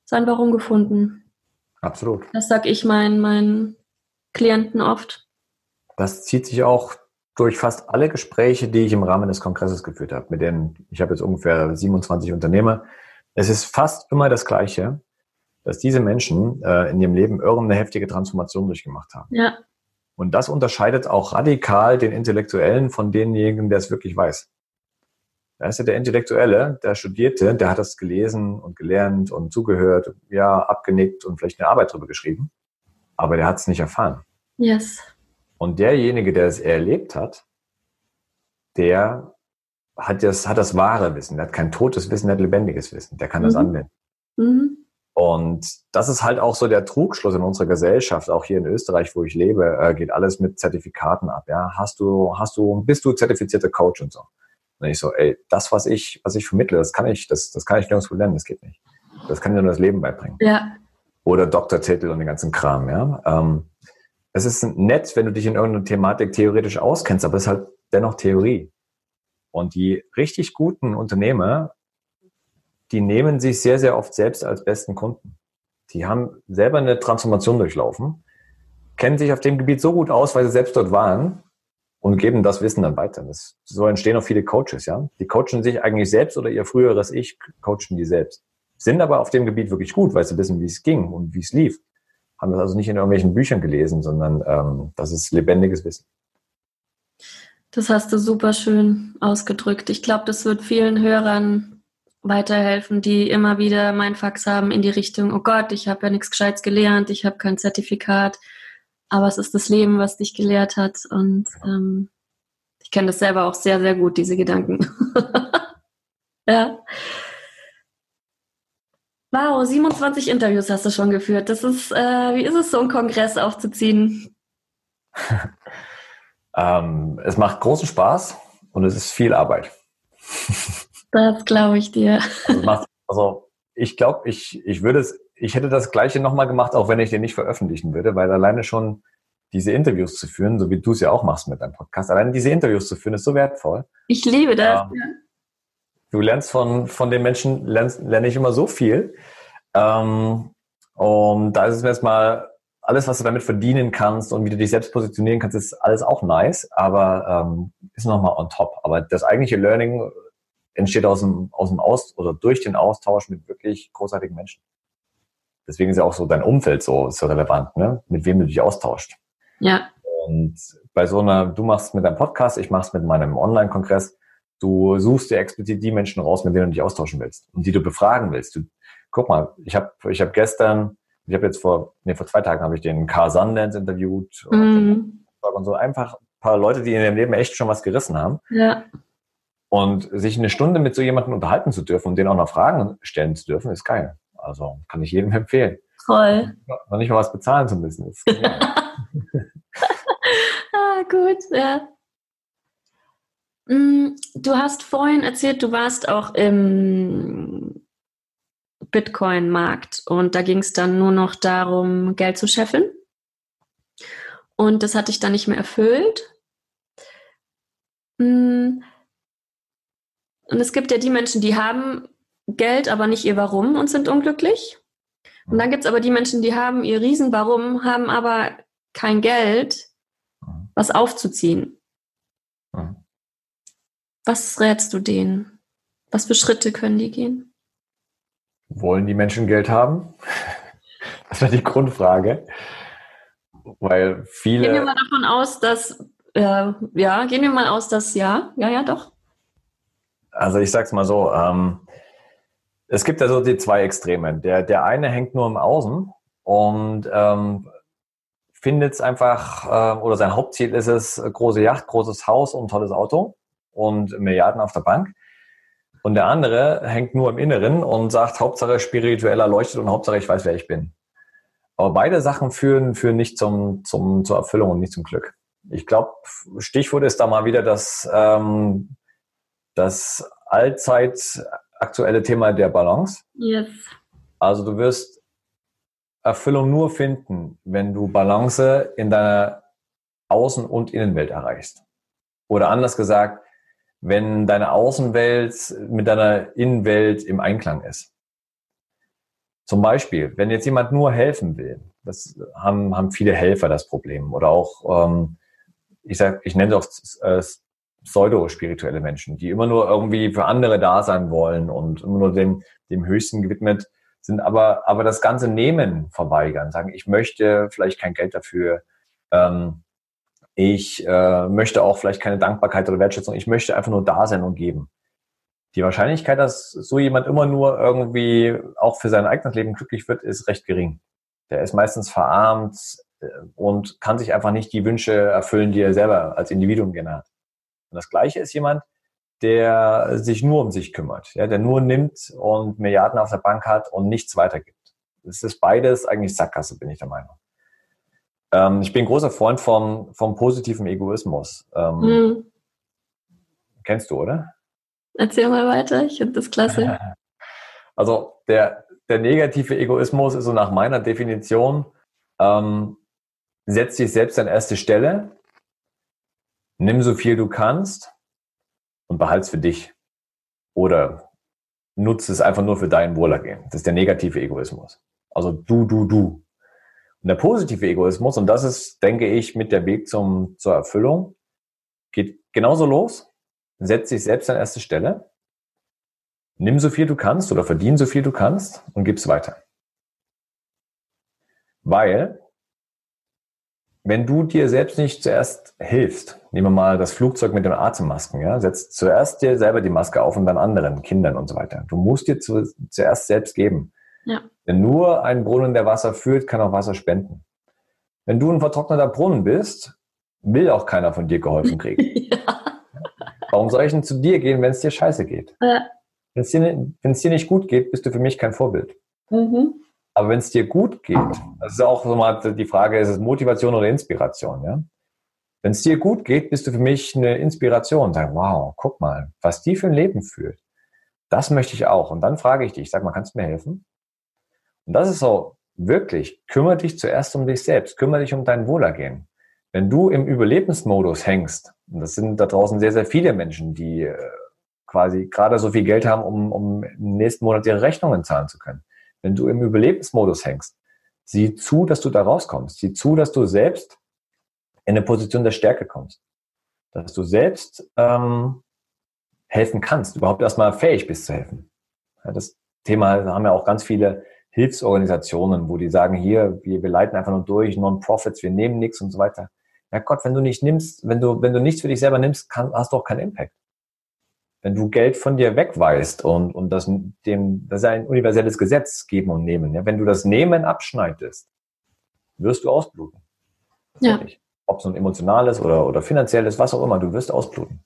sein Warum gefunden. Absolut. Das sage ich meinen, meinen Klienten oft. Das zieht sich auch durch fast alle Gespräche, die ich im Rahmen des Kongresses geführt habe, mit denen, ich habe jetzt ungefähr 27 Unternehmer. Es ist fast immer das Gleiche dass diese Menschen äh, in ihrem Leben irgendeine heftige Transformation durchgemacht haben. Ja. Und das unterscheidet auch radikal den Intellektuellen von denjenigen, der es wirklich weiß. Da ist ja der Intellektuelle, der studierte, der hat das gelesen und gelernt und zugehört, ja, abgenickt und vielleicht eine Arbeit darüber geschrieben. Aber der hat es nicht erfahren. Yes. Und derjenige, der es erlebt hat, der hat das, hat das wahre Wissen. Der hat kein totes Wissen, der hat lebendiges Wissen. Der kann mhm. das anwenden. Mhm. Und das ist halt auch so der Trugschluss in unserer Gesellschaft, auch hier in Österreich, wo ich lebe, äh, geht alles mit Zertifikaten ab. Ja, hast du, hast du, bist du zertifizierter Coach und so. Und ich so, ey, das, was ich, was ich vermittle, das kann ich, das, das kann ich nirgendwo lernen, das geht nicht. Das kann dir nur das Leben beibringen. Ja. Oder Doktortitel und den ganzen Kram, ja. Ähm, es ist nett, wenn du dich in irgendeiner Thematik theoretisch auskennst, aber es ist halt dennoch Theorie. Und die richtig guten Unternehmer, die nehmen sich sehr, sehr oft selbst als besten Kunden. Die haben selber eine Transformation durchlaufen, kennen sich auf dem Gebiet so gut aus, weil sie selbst dort waren und geben das Wissen dann weiter. Das, so entstehen auch viele Coaches, ja. Die coachen sich eigentlich selbst oder ihr früheres Ich coachen die selbst. Sind aber auf dem Gebiet wirklich gut, weil sie wissen, wie es ging und wie es lief. Haben das also nicht in irgendwelchen Büchern gelesen, sondern ähm, das ist lebendiges Wissen. Das hast du super schön ausgedrückt. Ich glaube, das wird vielen Hörern weiterhelfen, die immer wieder mein Fax haben in die Richtung, oh Gott, ich habe ja nichts Gescheites gelernt, ich habe kein Zertifikat, aber es ist das Leben, was dich gelehrt hat. Und ähm, ich kenne das selber auch sehr, sehr gut, diese Gedanken. [laughs] ja. Wow, 27 Interviews hast du schon geführt. Das ist, äh, wie ist es, so einen Kongress aufzuziehen? [laughs] Ähm, es macht großen Spaß und es ist viel Arbeit. [laughs] Das glaube ich dir. Also, also ich glaube, ich, ich würde es, ich hätte das Gleiche nochmal gemacht, auch wenn ich den nicht veröffentlichen würde, weil alleine schon diese Interviews zu führen, so wie du es ja auch machst mit deinem Podcast, alleine diese Interviews zu führen, ist so wertvoll. Ich liebe das. Ähm, ja. Du lernst von, von den Menschen, lernst, lerne ich immer so viel. Ähm, und da ist es mir jetzt mal alles, was du damit verdienen kannst und wie du dich selbst positionieren kannst, ist alles auch nice, aber ähm, ist nochmal on top. Aber das eigentliche Learning entsteht aus dem, aus dem Aus oder durch den Austausch mit wirklich großartigen Menschen. Deswegen ist ja auch so dein Umfeld so, so relevant, ne? mit wem du dich austauscht. Ja. Und bei so einer, du machst mit deinem Podcast, ich mach's mit meinem Online-Kongress, du suchst dir explizit die Menschen raus, mit denen du dich austauschen willst und die du befragen willst. Du, guck mal, ich habe ich hab gestern ich habe jetzt vor, nee, vor zwei Tagen habe ich den Carl Sundance interviewt mhm. und so einfach ein paar Leute, die in ihrem Leben echt schon was gerissen haben. Ja. Und sich eine Stunde mit so jemandem unterhalten zu dürfen und den auch noch Fragen stellen zu dürfen, ist geil. Also kann ich jedem empfehlen. Toll. Noch nicht mal was bezahlen zu müssen. Ist [laughs] [laughs] ah, gut, ja. Mm, du hast vorhin erzählt, du warst auch im Bitcoin-Markt. Und da ging es dann nur noch darum, Geld zu scheffeln. Und das hatte ich dann nicht mehr erfüllt. Hm. Und es gibt ja die Menschen, die haben Geld, aber nicht ihr Warum und sind unglücklich. Und dann gibt es aber die Menschen, die haben ihr Riesen-Warum, haben aber kein Geld, was aufzuziehen. Was rätst du denen? Was für Schritte können die gehen? Wollen die Menschen Geld haben? [laughs] Das war die Grundfrage. Weil viele. Gehen wir mal davon aus, dass, äh, ja, gehen wir mal aus, dass ja, ja, ja, doch. Also ich sag's mal so, ähm, es gibt ja so die zwei Extreme. Der, der eine hängt nur im Außen und ähm, findet es einfach, äh, oder sein Hauptziel ist es, große Yacht, großes Haus und tolles Auto und Milliarden auf der Bank. Und der andere hängt nur im Inneren und sagt, Hauptsache spirituell erleuchtet und Hauptsache ich weiß, wer ich bin. Aber beide Sachen führen, führen nicht zum, zum, zur Erfüllung und nicht zum Glück. Ich glaube, Stichwort ist da mal wieder das, ähm, das allzeit aktuelle Thema der Balance. Yes. Also du wirst Erfüllung nur finden, wenn du Balance in deiner Außen- und Innenwelt erreichst. Oder anders gesagt, wenn deine Außenwelt mit deiner Innenwelt im Einklang ist. Zum Beispiel, wenn jetzt jemand nur helfen will, das haben, haben viele Helfer das Problem. Oder auch, ähm, ich sag, ich nenne es auch äh, pseudo-spirituelle Menschen, die immer nur irgendwie für andere da sein wollen und immer nur dem, dem Höchsten gewidmet sind, aber, aber das ganze Nehmen verweigern, sagen, ich möchte vielleicht kein Geld dafür, ähm, ich äh, möchte auch vielleicht keine Dankbarkeit oder Wertschätzung. Ich möchte einfach nur da sein und geben. Die Wahrscheinlichkeit, dass so jemand immer nur irgendwie auch für sein eigenes Leben glücklich wird, ist recht gering. Der ist meistens verarmt äh, und kann sich einfach nicht die Wünsche erfüllen, die er selber als Individuum gerne hat. Und das Gleiche ist jemand, der sich nur um sich kümmert, ja, der nur nimmt und Milliarden auf der Bank hat und nichts weitergibt. Es ist beides eigentlich Sackgasse, bin ich der Meinung. Ähm, ich bin großer Freund vom, vom positiven Egoismus. Ähm, mhm. Kennst du, oder? Erzähl mal weiter, ich finde das klasse. [laughs] Also der, der negative Egoismus ist so nach meiner Definition, ähm, setz dich selbst an erste Stelle, nimm so viel du kannst und behalte es für dich. Oder nutze es einfach nur für dein Wohlergehen. Das ist der negative Egoismus. Also du, du, du. Und der positive Egoismus, und das ist, denke ich, mit der Weg zum, zur Erfüllung, geht genauso los. Setz dich selbst an erste Stelle. Nimm so viel du kannst oder verdien so viel du kannst und gib's weiter. Weil wenn du dir selbst nicht zuerst hilfst, nehmen wir mal das Flugzeug mit den Atemmasken, ja, setz zuerst dir selber die Maske auf und dann anderen, Kindern und so weiter. Du musst dir zu, zuerst selbst geben. Ja. Denn nur ein Brunnen, der Wasser führt, kann auch Wasser spenden. Wenn du ein vertrockneter Brunnen bist, will auch keiner von dir geholfen kriegen. [laughs] ja. Warum soll ich denn zu dir gehen, wenn es dir scheiße geht? Ja. Wenn es dir, dir, nicht gut geht, bist du für mich kein Vorbild. Mhm. Aber wenn es dir gut geht, das ist auch so mal die Frage, ist es Motivation oder Inspiration, ja? Wenn es dir gut geht, bist du für mich eine Inspiration. Sag, wow, guck mal, was die für ein Leben führt. Das möchte ich auch. Und dann frage ich dich, sag mal, kannst du mir helfen? Und das ist so, wirklich, kümmere dich zuerst um dich selbst, kümmere dich um dein Wohlergehen. Wenn du im Überlebensmodus hängst, und das sind da draußen sehr, sehr viele Menschen, die äh, quasi gerade so viel Geld haben, um, um im nächsten Monat ihre Rechnungen zahlen zu können wenn du im Überlebensmodus hängst, sieh zu, dass du da rauskommst. Sieh zu, dass du selbst in eine Position der Stärke kommst. Dass du selbst ähm, helfen kannst, überhaupt erstmal fähig bist zu helfen. Ja, das Thema haben ja auch ganz viele Hilfsorganisationen, wo die sagen, hier, wir, wir leiten einfach nur durch, Non-Profits, wir nehmen nichts und so weiter. Ja Gott, wenn du nicht nimmst, wenn du, wenn du nichts für dich selber nimmst, kann, hast du auch keinen Impact wenn du Geld von dir wegweist und, und das, dem, das ist ein universelles Gesetz, geben und nehmen. Ja? Wenn du das Nehmen abschneidest, wirst du ausbluten. Ja. Ob es nun emotional ist oder, oder finanziell ist, was auch immer, du wirst ausbluten.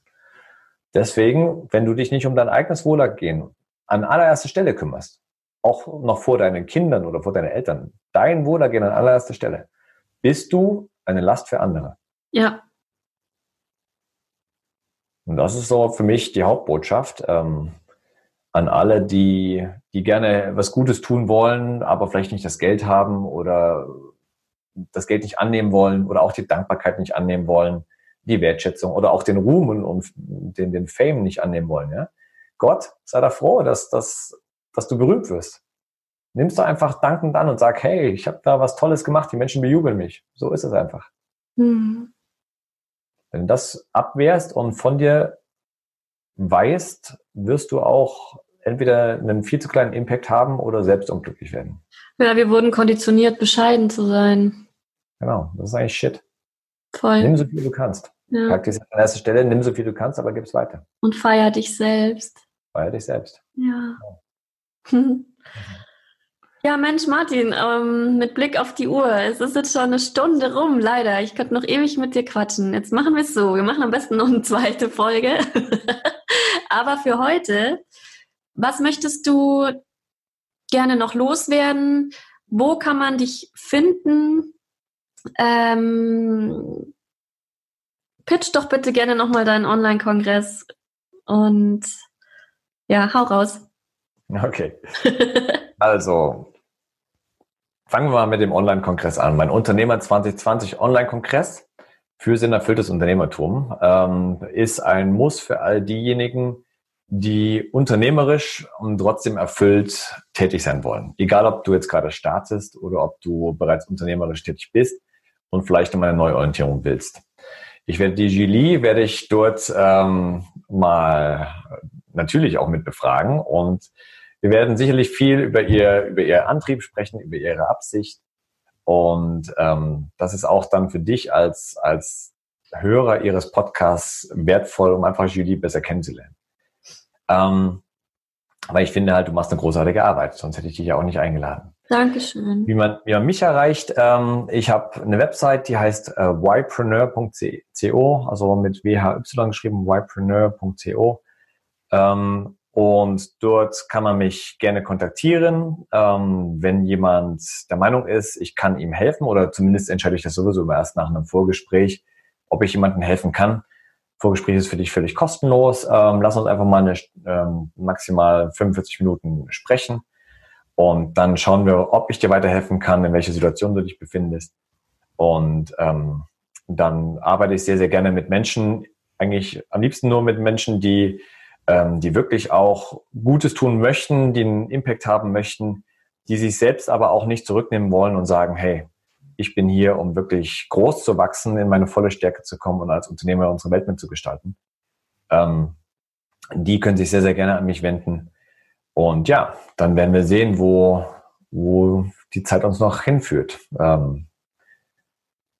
Deswegen, wenn du dich nicht um dein eigenes Wohlergehen an allererster Stelle kümmerst, auch noch vor deinen Kindern oder vor deinen Eltern, dein Wohlergehen an allererster Stelle, bist du eine Last für andere. Ja. Und das ist so für mich die Hauptbotschaft ähm, an alle, die, die gerne was Gutes tun wollen, aber vielleicht nicht das Geld haben oder das Geld nicht annehmen wollen oder auch die Dankbarkeit nicht annehmen wollen, die Wertschätzung oder auch den Ruhm und, und den, den Fame nicht annehmen wollen. Ja? Gott, sei da froh, dass, dass, dass du berühmt wirst. Nimmst du einfach dankend an und sag, hey, ich habe da was Tolles gemacht, die Menschen bejubeln mich. So ist es einfach. Mhm. Wenn du das abwehrst und von dir weißt, wirst du auch entweder einen viel zu kleinen Impact haben oder selbst unglücklich werden. Ja, wir wurden konditioniert, bescheiden zu sein. Genau, das ist eigentlich Shit. Voll. Nimm so viel du kannst. Ja. Pack dich an erster Stelle, nimm so viel du kannst, aber gib's weiter. Und feier dich selbst. Feier dich selbst. Ja. ja. [laughs] Ja, Mensch, Martin, ähm, mit Blick auf die Uhr, es ist jetzt schon eine Stunde rum, leider. Ich könnte noch ewig mit dir quatschen. Jetzt machen wir es so. Wir machen am besten noch eine zweite Folge. [laughs] Aber für heute, was möchtest du gerne noch loswerden? Wo kann man dich finden? Ähm, pitch doch bitte gerne nochmal deinen Online-Kongress und ja, hau raus. Okay. Also, Fangen wir mal mit dem Online-Kongress an. Mein Unternehmer 2020 Online-Kongress für sinnerfülltes Unternehmertum ähm, ist ein Muss für all diejenigen, die unternehmerisch und trotzdem erfüllt tätig sein wollen. Egal, ob du jetzt gerade startest oder ob du bereits unternehmerisch tätig bist und vielleicht um eine Neuorientierung willst. Ich werde die Julie, werde ich dort ähm, mal natürlich auch mit befragen und wir werden sicherlich viel über ihr, über ihr Antrieb sprechen, über ihre Absicht. Und ähm, das ist auch dann für dich als, als Hörer ihres Podcasts wertvoll, um einfach Julie besser kennenzulernen. Ähm, weil ich finde halt, du machst eine großartige Arbeit, sonst hätte ich dich ja auch nicht eingeladen. Dankeschön. Wie man, wie man mich erreicht, ähm, ich habe eine Website, die heißt äh, ypreneur.co, also mit WHY geschrieben, ypreneur.co. Ähm, und dort kann man mich gerne kontaktieren, ähm, wenn jemand der Meinung ist, ich kann ihm helfen oder zumindest entscheide ich das sowieso erst nach einem Vorgespräch, ob ich jemandem helfen kann. Vorgespräch ist für dich völlig kostenlos. Ähm, lass uns einfach mal eine, ähm, maximal 45 Minuten sprechen und dann schauen wir, ob ich dir weiterhelfen kann, in welcher Situation du dich befindest. Und ähm, dann arbeite ich sehr, sehr gerne mit Menschen, eigentlich am liebsten nur mit Menschen, die ähm, die wirklich auch Gutes tun möchten, die einen Impact haben möchten, die sich selbst aber auch nicht zurücknehmen wollen und sagen, hey, ich bin hier, um wirklich groß zu wachsen, in meine volle Stärke zu kommen und als Unternehmer unsere Welt mitzugestalten. Ähm, die können sich sehr, sehr gerne an mich wenden. Und ja, dann werden wir sehen, wo, wo die Zeit uns noch hinführt. Ähm,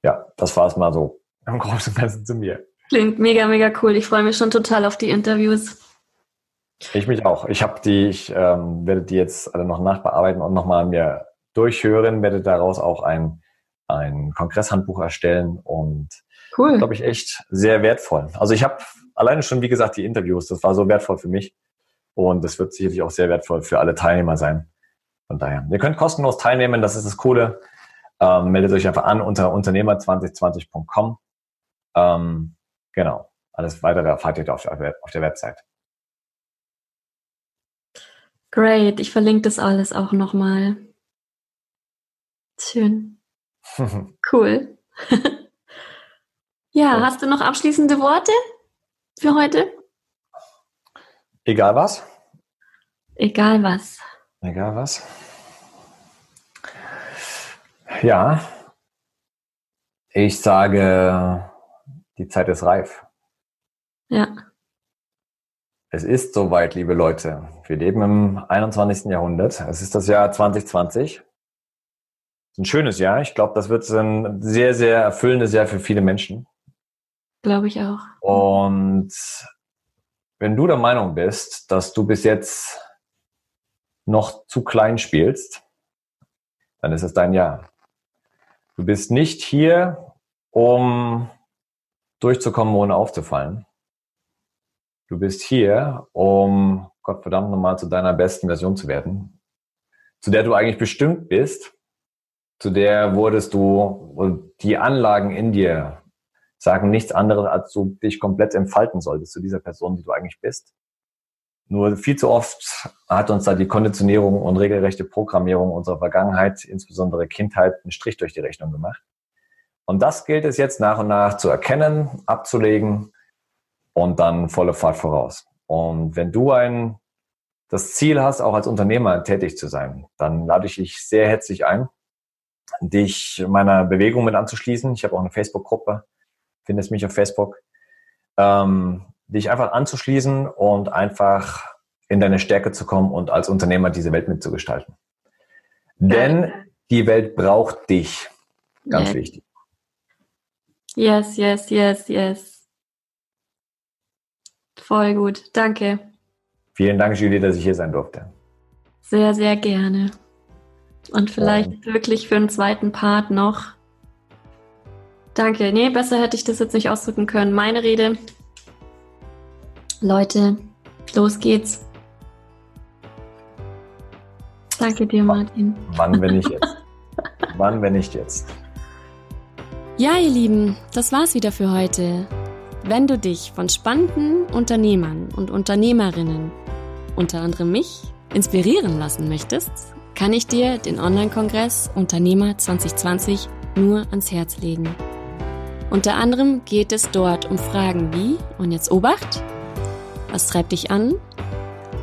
ja, das war es mal so im Großen und Ganzen zu mir. Klingt mega, mega cool. Ich freue mich schon total auf die Interviews. Ich mich auch. Ich habe die, ich ähm, werde die jetzt alle noch nachbearbeiten und nochmal mir durchhören, werde daraus auch ein, ein Kongresshandbuch erstellen und cool. glaube ich echt sehr wertvoll. Also ich habe alleine schon, wie gesagt, die Interviews, das war so wertvoll für mich und das wird sicherlich auch sehr wertvoll für alle Teilnehmer sein. Von daher, ihr könnt kostenlos teilnehmen, das ist das Coole. Ähm, meldet euch einfach an unter unternehmer2020.com. Ähm, genau. Alles weitere erfahrt ihr auf der, auf der Website. Great, ich verlinke das alles auch nochmal. Schön. [laughs] cool. [laughs] ja, hast du noch abschließende Worte für heute? Egal was? Egal was. Egal was. Ja, ich sage, die Zeit ist reif. Ja. Es ist soweit, liebe Leute. Wir leben im 21. Jahrhundert. Es ist das Jahr 2020. Ein schönes Jahr. Ich glaube, das wird ein sehr, sehr erfüllendes Jahr für viele Menschen. Glaube ich auch. Und wenn du der Meinung bist, dass du bis jetzt noch zu klein spielst, dann ist es dein Jahr. Du bist nicht hier, um durchzukommen, ohne aufzufallen. Du bist hier, um Gottverdammt nochmal zu deiner besten Version zu werden, zu der du eigentlich bestimmt bist, zu der wurdest du, die Anlagen in dir sagen nichts anderes, als du dich komplett entfalten solltest zu dieser Person, die du eigentlich bist. Nur viel zu oft hat uns da die Konditionierung und regelrechte Programmierung unserer Vergangenheit, insbesondere Kindheit, einen Strich durch die Rechnung gemacht. Und das gilt es jetzt nach und nach zu erkennen, abzulegen und dann volle Fahrt voraus. Und wenn du ein, das Ziel hast, auch als Unternehmer tätig zu sein, dann lade ich dich sehr herzlich ein, dich meiner Bewegung mit anzuschließen. Ich habe auch eine Facebook-Gruppe, findest mich auf Facebook, ähm, dich einfach anzuschließen und einfach in deine Stärke zu kommen und als Unternehmer diese Welt mitzugestalten. Denn die Welt braucht dich. Ganz yes. wichtig. Yes, yes, yes, yes. Voll gut, danke. Vielen Dank, Julie, dass ich hier sein durfte. Sehr, sehr gerne. Und vielleicht ja. wirklich für einen zweiten Part noch. Danke. Nee, besser hätte ich das jetzt nicht ausdrücken können. Meine Rede. Leute, los geht's. Danke dir, Martin. Wann, wenn nicht jetzt? [laughs] Wann, wenn nicht jetzt? Ja, ihr Lieben, das war's wieder für heute. Wenn du dich von spannenden Unternehmern und Unternehmerinnen, unter anderem mich, inspirieren lassen möchtest, kann ich dir den Online-Kongress Unternehmer 2020 nur ans Herz legen. Unter anderem geht es dort um Fragen wie, und jetzt Obacht, was treibt dich an?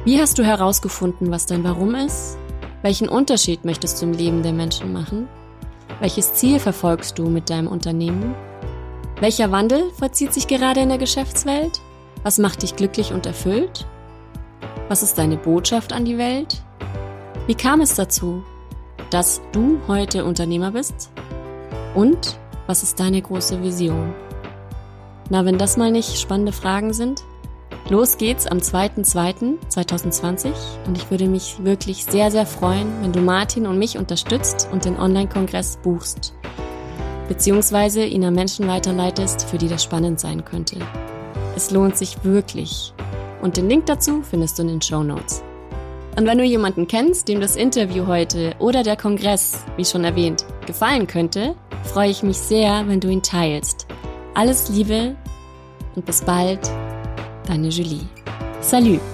Wie hast du herausgefunden, was dein Warum ist? Welchen Unterschied möchtest du im Leben der Menschen machen? Welches Ziel verfolgst du mit deinem Unternehmen? Welcher Wandel vollzieht sich gerade in der Geschäftswelt? Was macht dich glücklich und erfüllt? Was ist deine Botschaft an die Welt? Wie kam es dazu, dass du heute Unternehmer bist? Und was ist deine große Vision? Na, wenn das mal nicht spannende Fragen sind, los geht's am 2.2.2020 und ich würde mich wirklich sehr, sehr freuen, wenn du Martin und mich unterstützt und den Online-Kongress buchst beziehungsweise ihn an Menschen weiterleitest, für die das spannend sein könnte. Es lohnt sich wirklich. und den Link dazu findest du in den Show Notes. Und wenn du jemanden kennst, dem das Interview heute oder der Kongress, wie schon erwähnt, gefallen könnte, freue ich mich sehr, wenn du ihn teilst. Alles Liebe und bis bald, deine Julie. Salut!